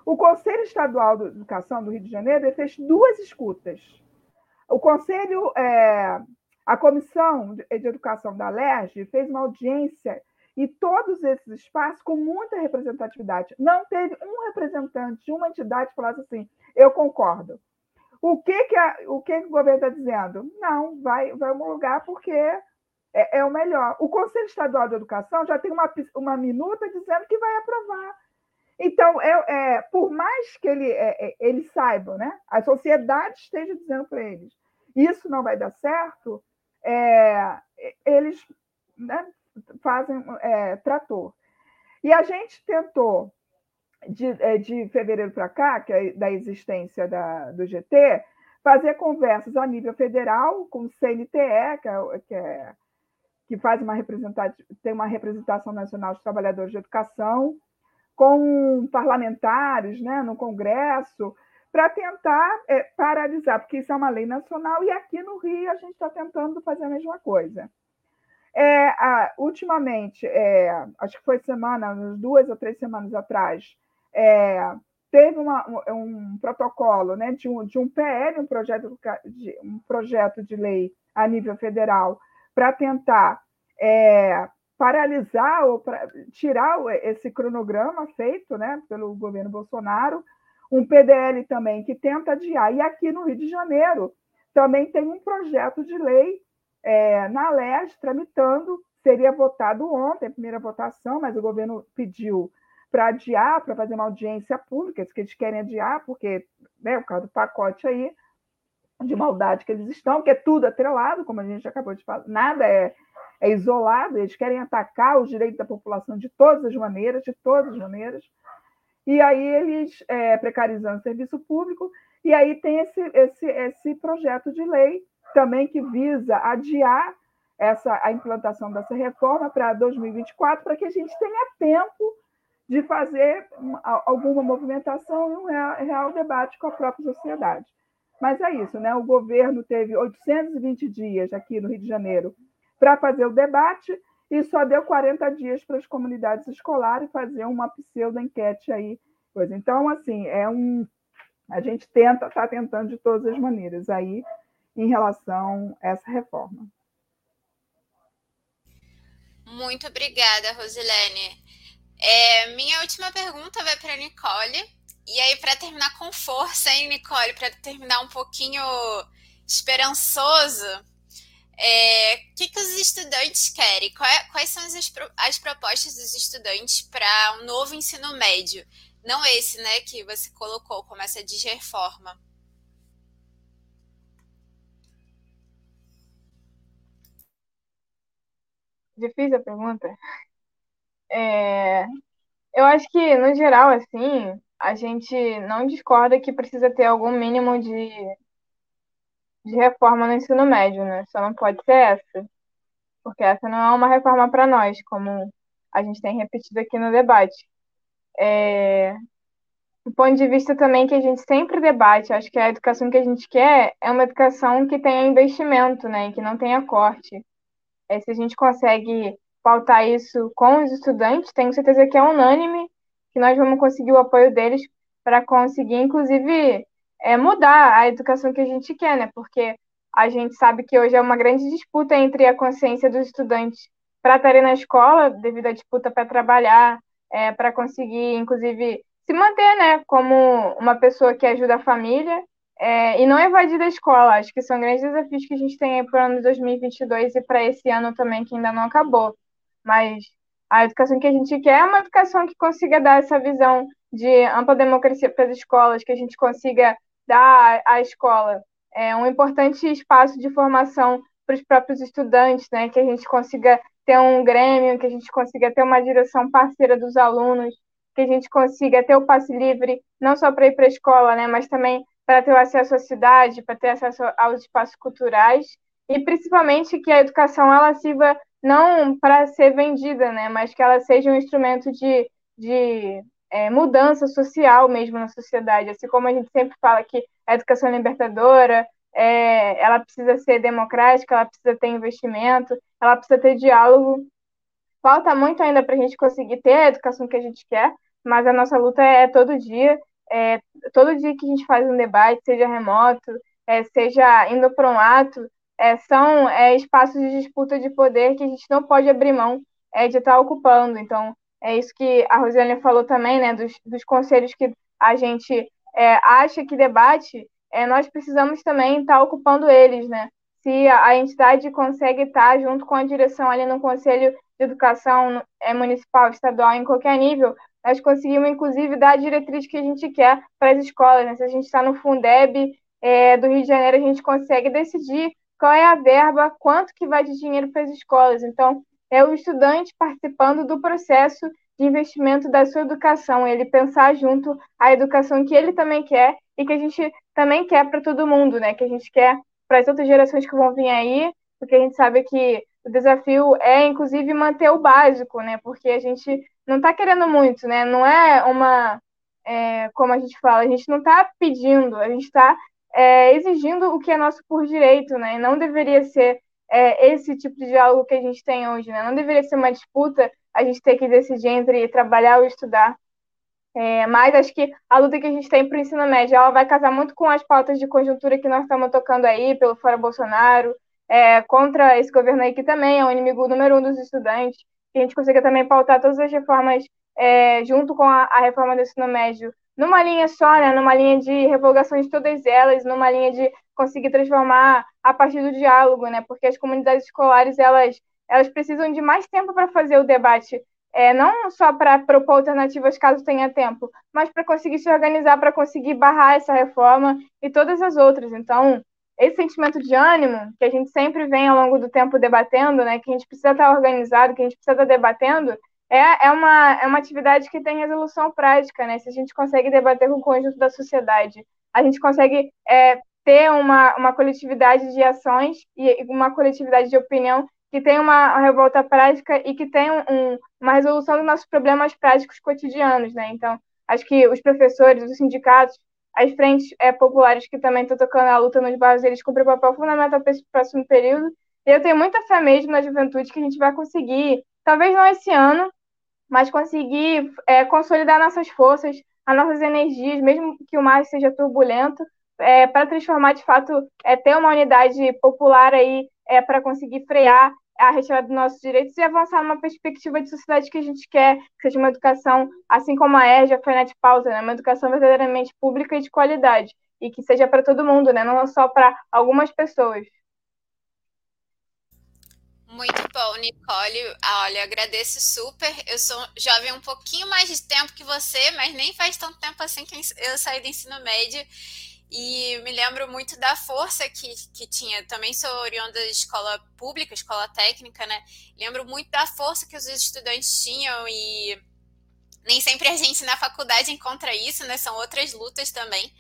O Conselho Estadual de Educação do Rio de Janeiro fez duas escutas. O Conselho, é, a Comissão de Educação da LERJ fez uma audiência e todos esses espaços com muita representatividade. Não teve um representante de uma entidade que falasse assim: eu concordo. O que, que, a, o, que, que o governo está dizendo? Não, vai, vai homologar porque é, é, o melhor. O Conselho Estadual de Educação já tem uma, uma minuta dizendo que vai aprovar. Então, é, é por mais que ele, é, é eles saibam, né, a sociedade esteja dizendo para eles isso não vai dar certo, é, eles né, fazem é, trator. E a gente tentou, de, de fevereiro para cá, que é da existência da, do GT, fazer conversas a nível federal com o CNTE, que é, que é que faz uma tem uma representação nacional de trabalhadores de educação, com parlamentares né, no Congresso, para tentar é, paralisar, porque isso é uma lei nacional, e aqui no Rio a gente está tentando fazer a mesma coisa. É, a, ultimamente, é, acho que foi semana, duas ou três semanas atrás, é, teve uma, um, um, protocolo né, de, um, de um PL, um projeto de, um projeto de lei a nível federal, para tentar é, paralisar ou pra, tirar esse cronograma feito né, pelo governo Bolsonaro, um PDL também que tenta adiar. E aqui no Rio de Janeiro também tem um projeto de lei é, na LES tramitando, seria votado ontem, a primeira votação, mas o governo pediu para adiar, para fazer uma audiência pública, que eles querem adiar, porque, né, por causa do pacote aí, de maldade que eles estão, que é tudo atrelado, como a gente acabou de falar, nada é, é isolado, eles querem atacar os direitos da população de todas as maneiras, de todas as maneiras, e aí eles é, precarizando o serviço público, e aí tem esse, esse, esse projeto de lei também que visa adiar essa, a implantação dessa reforma para 2024, para que a gente tenha tempo de fazer alguma movimentação e um real, debate com a própria sociedade. Mas é isso, né? O governo teve 820 dias aqui no Rio de Janeiro para fazer o debate e só deu 40 dias para as comunidades escolares fazer uma pseudo-enquete aí. Coisa. Então, assim, é um. A gente tenta, está tentando de todas as maneiras aí em relação a essa reforma. Muito obrigada, Rosilene. É, minha última pergunta vai para a Nicole. E aí, para terminar com força, hein, Nicole? Para terminar um pouquinho esperançoso, é, o que, que os estudantes querem? É, quais são as, as propostas dos estudantes para um novo ensino médio? Não esse, né, que você colocou como essa desreforma. Difícil a pergunta. É, eu acho que, no geral, assim, a gente não discorda que precisa ter algum mínimo de, de reforma no ensino médio, né? Só não pode ser essa. Porque essa não é uma reforma para nós, como a gente tem repetido aqui no debate. É, do ponto de vista também que a gente sempre debate, acho que a educação que a gente quer é uma educação que tenha investimento, né, que não tenha corte. É, se a gente consegue pautar isso com os estudantes, tenho certeza que é unânime que nós vamos conseguir o apoio deles para conseguir, inclusive, é, mudar a educação que a gente quer, né? Porque a gente sabe que hoje é uma grande disputa entre a consciência dos estudantes para estarem na escola, devido à disputa para trabalhar, é, para conseguir, inclusive, se manter, né, como uma pessoa que ajuda a família é, e não evadir da escola. Acho que são grandes desafios que a gente tem aí para o ano de 2022 e para esse ano também, que ainda não acabou. Mas a educação que a gente quer é uma educação que consiga dar essa visão de ampla democracia para as escolas, que a gente consiga dar à escola é um importante espaço de formação para os próprios estudantes, né? Que a gente consiga ter um grêmio, que a gente consiga ter uma direção parceira dos alunos, que a gente consiga ter o passe livre, não só para ir para a escola, né? Mas também para ter acesso à cidade, para ter acesso aos espaços culturais e principalmente que a educação ela sirva não para ser vendida, né? Mas que ela seja um instrumento de, de é, mudança social mesmo na sociedade. Assim como a gente sempre fala que a educação é libertadora, é, ela precisa ser democrática, ela precisa ter investimento, ela precisa ter diálogo. Falta muito ainda para a gente conseguir ter a educação que a gente quer, mas a nossa luta é todo dia. É, todo dia que a gente faz um debate, seja remoto, é, seja indo para um ato, é, são é, espaços de disputa de poder que a gente não pode abrir mão é, de estar tá ocupando. Então, é isso que a Rosiane falou também, né, dos, dos conselhos que a gente é, acha que debate, nós precisamos também estar tá ocupando eles, né? Se a, a entidade consegue estar tá junto com a direção ali no Conselho de Educação é, Municipal, Estadual, em qualquer nível, nós conseguimos, inclusive, dar a diretriz que a gente quer para as escolas. Né? Se a gente está no Fundeb é, do Rio de Janeiro, a gente consegue decidir qual é a verba, quanto que vai de dinheiro para as escolas. Então, é o estudante participando do processo de investimento da sua educação, ele pensar junto a educação que ele também quer e que a gente também quer para todo mundo, né? Que a gente quer para as outras gerações que vão vir aí, porque a gente sabe que o desafio é, inclusive, manter o básico, né? Porque a gente não está querendo muito, né? Não é uma, é, como a gente fala, a gente não está pedindo, a gente está é, exigindo o que é nosso por direito, né? E não deveria ser é, esse tipo de diálogo que a gente tem hoje, né? Não deveria ser uma disputa a gente ter que decidir entre trabalhar ou estudar. É, mas acho que a luta que a gente tem para o ensino médio, ela vai casar muito com as pautas de conjuntura que nós estamos tocando aí, pelo Fora Bolsonaro, é, contra esse governo aí que também é o inimigo número um dos estudantes, que a gente consiga também pautar todas as reformas é, junto com a, a reforma do ensino médio numa linha só, né, numa linha de revogação de todas elas, numa linha de conseguir transformar a partir do diálogo, né, porque as comunidades escolares elas elas precisam de mais tempo para fazer o debate, é, não só para propor alternativas caso tenha tempo, mas para conseguir se organizar, para conseguir barrar essa reforma e todas as outras. Então, esse sentimento de ânimo que a gente sempre vem ao longo do tempo debatendo, né, que a gente precisa estar organizado, que a gente precisa estar debatendo, é, é, uma, é uma atividade que tem resolução prática, né? Se a gente consegue debater com o conjunto da sociedade, a gente consegue é, ter uma, uma coletividade de ações e uma coletividade de opinião que tem uma revolta prática e que tem um, uma resolução dos nossos problemas práticos cotidianos, né? Então, acho que os professores, os sindicatos, as frentes é, populares que também estão tocando a luta nos bairros, eles cumprem um papel fundamental para esse próximo período. E eu tenho muita fé mesmo na juventude que a gente vai conseguir, talvez não esse ano, mas conseguir é, consolidar nossas forças, as nossas energias, mesmo que o mar seja turbulento, é, para transformar de fato, é, ter uma unidade popular aí é, para conseguir frear a retirada dos nossos direitos e avançar numa perspectiva de sociedade que a gente quer, que seja uma educação, assim como a ERJ, a FENET pauta, né, uma educação verdadeiramente pública e de qualidade, e que seja para todo mundo, né, não só para algumas pessoas. Muito bom, Nicole. Ah, olha, agradeço super. Eu sou jovem um pouquinho mais de tempo que você, mas nem faz tanto tempo assim que eu saí do ensino médio. E me lembro muito da força que, que tinha. Também sou oriunda de escola pública, escola técnica, né? Lembro muito da força que os estudantes tinham e nem sempre a gente na faculdade encontra isso, né? São outras lutas também.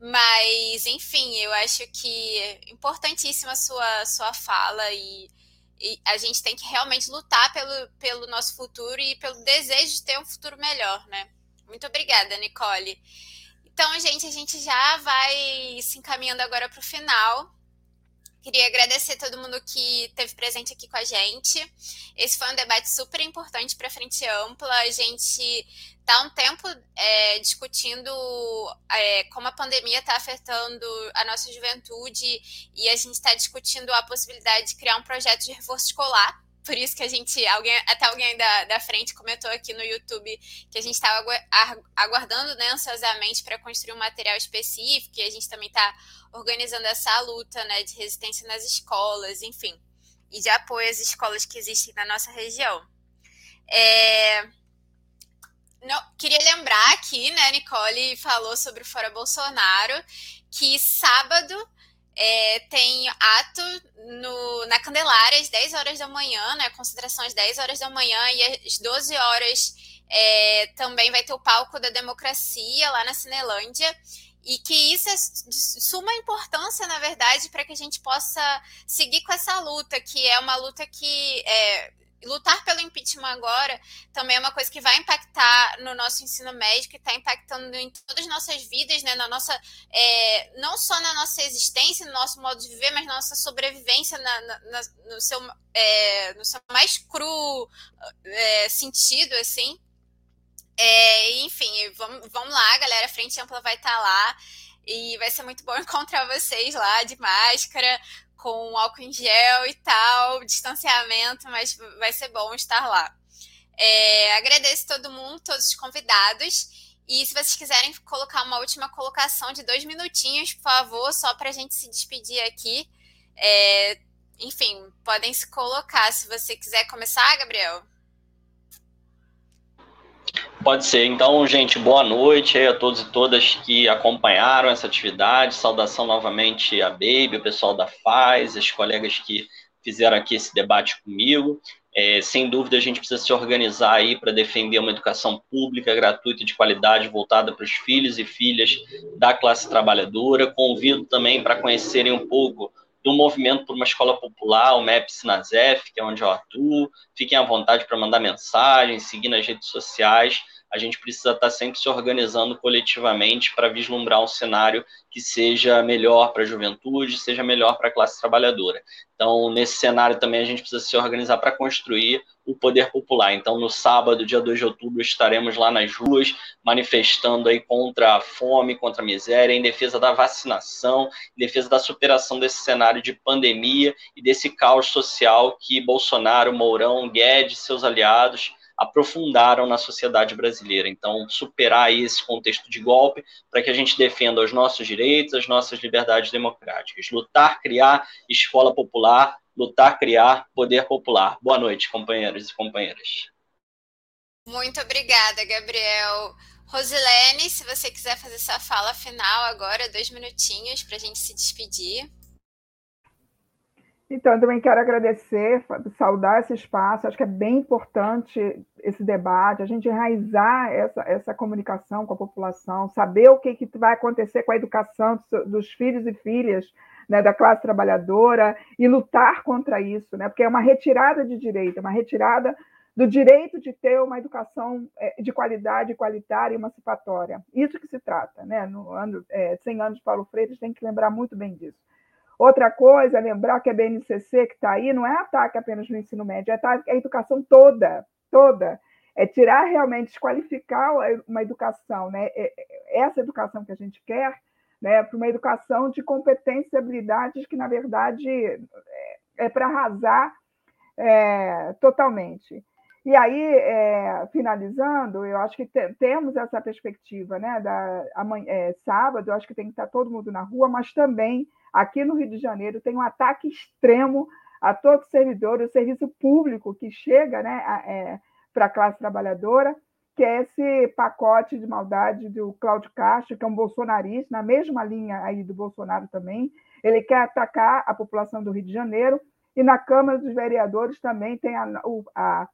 Mas, enfim, eu acho que é importantíssima a sua, sua fala e e a gente tem que realmente lutar pelo, pelo nosso futuro e pelo desejo de ter um futuro melhor, né? Muito obrigada, Nicole. Então, gente, a gente já vai se encaminhando agora para o final. Queria agradecer a todo mundo que esteve presente aqui com a gente. Esse foi um debate super importante para a Frente Ampla. A gente está um tempo é, discutindo é, como a pandemia está afetando a nossa juventude e a gente está discutindo a possibilidade de criar um projeto de reforço escolar por isso que a gente, alguém, até alguém da, da frente comentou aqui no YouTube que a gente estava aguardando né, ansiosamente para construir um material específico, e a gente também está organizando essa luta né, de resistência nas escolas, enfim, e de apoio às escolas que existem na nossa região. É... não, queria lembrar aqui, né, Nicole falou sobre o Fora Bolsonaro, que sábado é, tem ato no, na Candelária às 10 horas da manhã, né? Consideração às 10 horas da manhã e às 12 horas é, também vai ter o palco da democracia lá na Cinelândia. E que isso é de suma importância, na verdade, para que a gente possa seguir com essa luta, que é uma luta que é, lutar pelo impeachment agora também é uma coisa que vai impactar no nosso ensino médico e está impactando em todas as nossas vidas, né? Na nossa, é, não só na nossa existência, no nosso modo de viver, mas na nossa sobrevivência na, na, no, seu, é, no seu mais cru é, sentido, assim. É, enfim, vamos, vamos lá, galera. A Frente Ampla vai estar tá lá. E vai ser muito bom encontrar vocês lá de máscara, com álcool em gel e tal, distanciamento, mas vai ser bom estar lá. É, agradeço todo mundo, todos os convidados. E se vocês quiserem colocar uma última colocação de dois minutinhos, por favor, só para a gente se despedir aqui. É, enfim, podem se colocar. Se você quiser começar, Gabriel. Pode ser. Então, gente, boa noite a todos e todas que acompanharam essa atividade. Saudação novamente a Baby, o pessoal da FAS, as colegas que fizeram aqui esse debate comigo. É, sem dúvida, a gente precisa se organizar aí para defender uma educação pública, gratuita, de qualidade, voltada para os filhos e filhas da classe trabalhadora. Convido também para conhecerem um pouco do movimento por uma escola popular, o MEP Sinazef, que é onde eu atuo. Fiquem à vontade para mandar mensagem, seguir nas redes sociais. A gente precisa estar sempre se organizando coletivamente para vislumbrar um cenário que seja melhor para a juventude, seja melhor para a classe trabalhadora. Então, nesse cenário também a gente precisa se organizar para construir o poder popular. Então, no sábado, dia 2 de outubro, estaremos lá nas ruas manifestando aí contra a fome, contra a miséria, em defesa da vacinação, em defesa da superação desse cenário de pandemia e desse caos social que Bolsonaro, Mourão, Guedes, seus aliados aprofundaram na sociedade brasileira. Então, superar esse contexto de golpe para que a gente defenda os nossos direitos, as nossas liberdades democráticas. Lutar, criar escola popular, lutar, criar poder popular. Boa noite, companheiros e companheiras. Muito obrigada, Gabriel. Rosilene, se você quiser fazer sua fala final agora, dois minutinhos para a gente se despedir. Então, eu também quero agradecer, saudar esse espaço. Acho que é bem importante esse debate, a gente enraizar essa, essa comunicação com a população, saber o que, que vai acontecer com a educação dos filhos e filhas né, da classe trabalhadora e lutar contra isso, né, porque é uma retirada de direito, é uma retirada do direito de ter uma educação é, de qualidade, qualitária e emancipatória. Isso que se trata. Né? No ano, é, 100 anos de Paulo Freire, tem que lembrar muito bem disso. Outra coisa, lembrar que a BNCC que está aí não é ataque apenas no ensino médio, é ataque à educação toda, toda. É tirar realmente, desqualificar uma educação, né? É, é, essa educação que a gente quer, né? Para uma educação de competências e habilidades que, na verdade, é, é para arrasar é, totalmente. E aí, é, finalizando, eu acho que te, temos essa perspectiva, né? Da, amanhã, é, sábado, eu acho que tem que estar todo mundo na rua, mas também aqui no Rio de Janeiro tem um ataque extremo a todos os servidores, o serviço público que chega né, é, para a classe trabalhadora, que é esse pacote de maldade do Cláudio Castro, que é um bolsonarista, na mesma linha aí do Bolsonaro também. Ele quer atacar a população do Rio de Janeiro, e na Câmara dos Vereadores também tem a, a,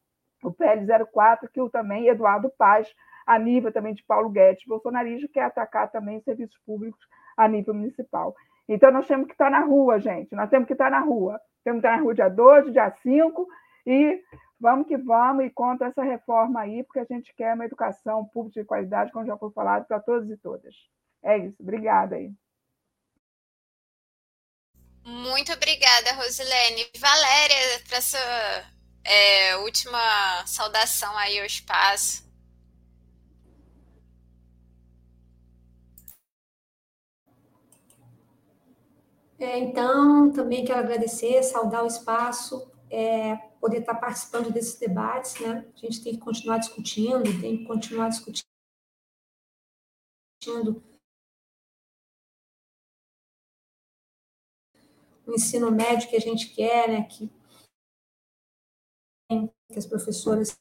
o PL 04, que o também Eduardo Paz, a nível também de Paulo Guedes, bolsonarista, quer atacar também serviços públicos a nível municipal. Então, nós temos que estar na rua, gente. Nós temos que estar na rua. Temos que estar na rua dia 2, dia 5 e vamos que vamos e contra essa reforma aí, porque a gente quer uma educação pública de qualidade, como já foi falado, para todos e todas. É isso. Obrigada aí. Muito obrigada, Rosilene. Valéria, para sua é, última saudação aí ao espaço. É, então, também quero agradecer, saudar o espaço, é, poder estar participando desses debates, né? A gente tem que continuar discutindo, tem que continuar discutindo o ensino médio que a gente quer, né? Que, que as professoras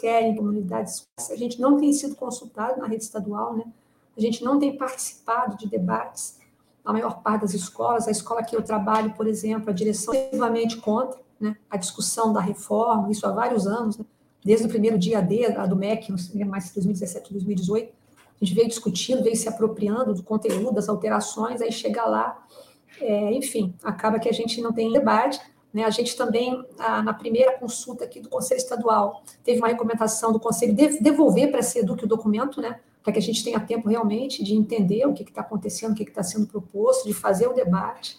querem, comunidades. A gente não tem sido consultado na rede estadual, né? A gente não tem participado de debates na maior parte das escolas. A escola que eu trabalho, por exemplo, a direção é extremamente contra né, a discussão da reforma, isso há vários anos, né? desde o primeiro dia D, a do MEC, mais 2017, 2018, a gente veio discutindo, veio se apropriando do conteúdo, das alterações, aí chega lá, é, enfim, acaba que a gente não tem debate. Né? A gente também, na primeira consulta aqui do Conselho Estadual, teve uma recomendação do Conselho de devolver para a SEDUC o documento, né? para que a gente tenha tempo realmente de entender o que está acontecendo, o que está sendo proposto, de fazer o debate.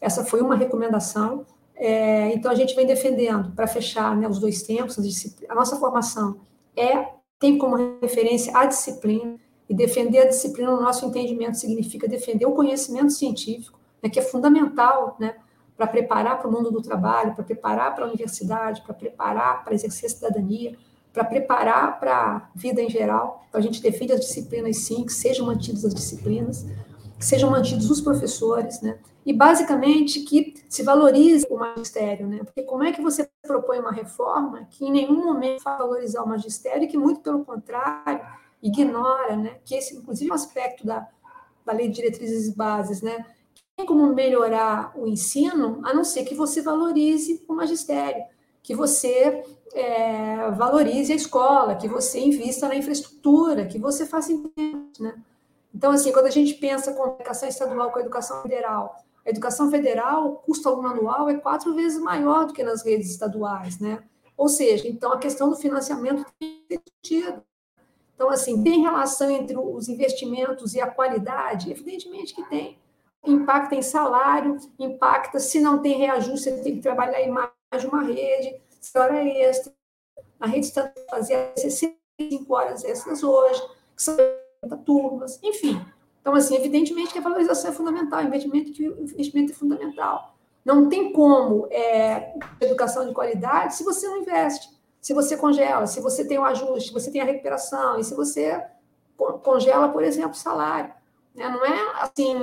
Essa foi uma recomendação. É, então, a gente vem defendendo, para fechar né, os dois tempos, a, a nossa formação é tem como referência a disciplina, e defender a disciplina, no nosso entendimento, significa defender o conhecimento científico, né, que é fundamental né, para preparar para o mundo do trabalho, para preparar para a universidade, para preparar para exercer a cidadania, para preparar para a vida em geral. Então, a gente defende as disciplinas, sim, que sejam mantidas as disciplinas, que sejam mantidos os professores, né? E, basicamente, que se valorize o magistério, né? Porque como é que você propõe uma reforma que em nenhum momento vai valorizar o magistério e que, muito pelo contrário, ignora, né? Que esse, inclusive, é um aspecto da, da Lei de Diretrizes e Bases, né? Como melhorar o ensino, a não ser que você valorize o magistério, que você é, valorize a escola, que você invista na infraestrutura, que você faça investimento, né? Então, assim, quando a gente pensa com a educação estadual com a educação federal, a educação federal, o custo anual é quatro vezes maior do que nas redes estaduais, né? Ou seja, então a questão do financiamento tem sentido. Então, assim, tem relação entre os investimentos e a qualidade? Evidentemente que tem. Impacta em salário, impacta se não tem reajuste, você tem que trabalhar em mais de uma rede, hora extra. A rede está fazendo 65 horas extras hoje, que são 30 turmas, enfim. Então, assim, evidentemente que a valorização é fundamental, investimento, investimento é fundamental. Não tem como é, educação de qualidade se você não investe, se você congela, se você tem um ajuste, se você tem a recuperação, e se você congela, por exemplo, o salário. Né? Não é assim,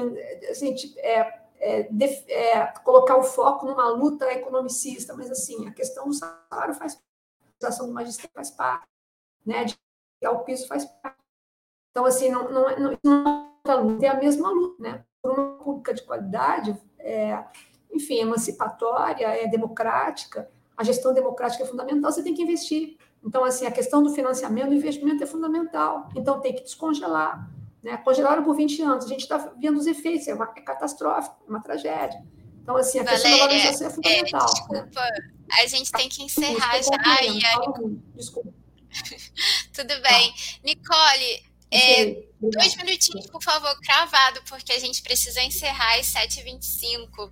assim tipo, é, é, é, colocar o foco numa luta economicista, mas assim, a questão do salário faz parte, a ação do magistério faz parte, né? de o piso faz parte. Então, assim, não, não, é, não, não é é a mesma luta, né? Por uma pública de qualidade, é, enfim, emancipatória, é democrática, a gestão democrática é fundamental, você tem que investir. Então, assim, a questão do financiamento, do investimento é fundamental. Então, tem que descongelar. Né? Congelaram por 20 anos, a gente está vendo os efeitos, é, uma, é catastrófico, é uma tragédia. Então, assim, a questão da valorização é fundamental. É, desculpa, né? a gente tem que encerrar já. E aí... Desculpa. Tudo bem. Tá. Nicole, é, dois minutinhos, por favor, cravado, porque a gente precisa encerrar às 7h25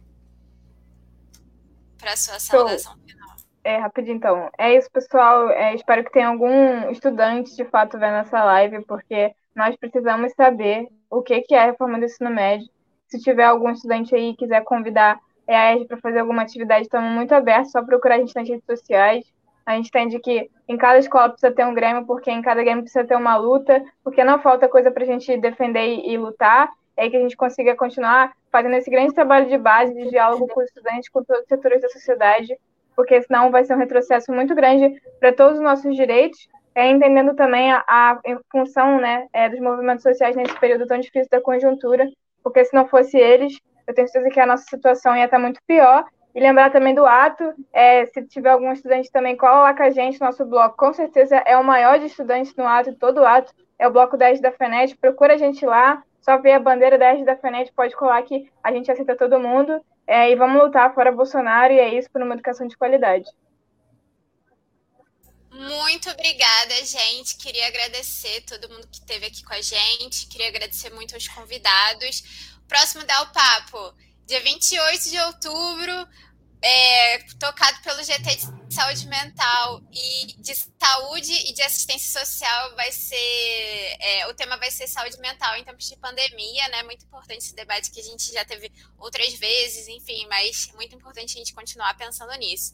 para a sua saudação final. É, rapidinho então. É isso, pessoal. É, espero que tenha algum estudante de fato vendo essa live, porque nós precisamos saber o que, que é a reforma do ensino médio. Se tiver algum estudante aí que quiser convidar a ERG para fazer alguma atividade, estamos muito abertos, só procurar a gente nas redes sociais. A gente entende que em cada escola precisa ter um Grêmio, porque em cada Grêmio precisa ter uma luta, porque não falta coisa para a gente defender e, e lutar. É que a gente consiga continuar fazendo esse grande trabalho de base, de diálogo com os estudantes, com todos os setores da sociedade, porque senão vai ser um retrocesso muito grande para todos os nossos direitos, é, entendendo também a, a função né, é, dos movimentos sociais nesse período tão difícil da conjuntura, porque se não fosse eles, eu tenho certeza que a nossa situação ia estar muito pior. E lembrar também do ato, é, se tiver algum estudante também, cola lá com a gente, nosso bloco, com certeza é o maior de estudantes no ato, todo ato, é o bloco 10 da FENET, procura a gente lá, só ver a bandeira 10 da FENET, pode colar que a gente aceita todo mundo. É, e vamos lutar fora Bolsonaro, e é isso por uma educação de qualidade. Muito obrigada, gente. Queria agradecer todo mundo que esteve aqui com a gente. Queria agradecer muito aos convidados. Próximo Dá o Papo, dia 28 de outubro, é, tocado pelo GT de saúde mental e de saúde e de assistência social vai ser é, o tema vai ser saúde mental em tempos de pandemia, né? Muito importante esse debate que a gente já teve outras vezes, enfim, mas muito importante a gente continuar pensando nisso.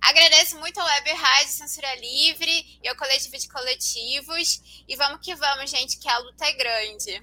Agradeço muito ao Web Rádio Censura Livre e ao Coletivo de Coletivos e vamos que vamos, gente, que a luta é grande.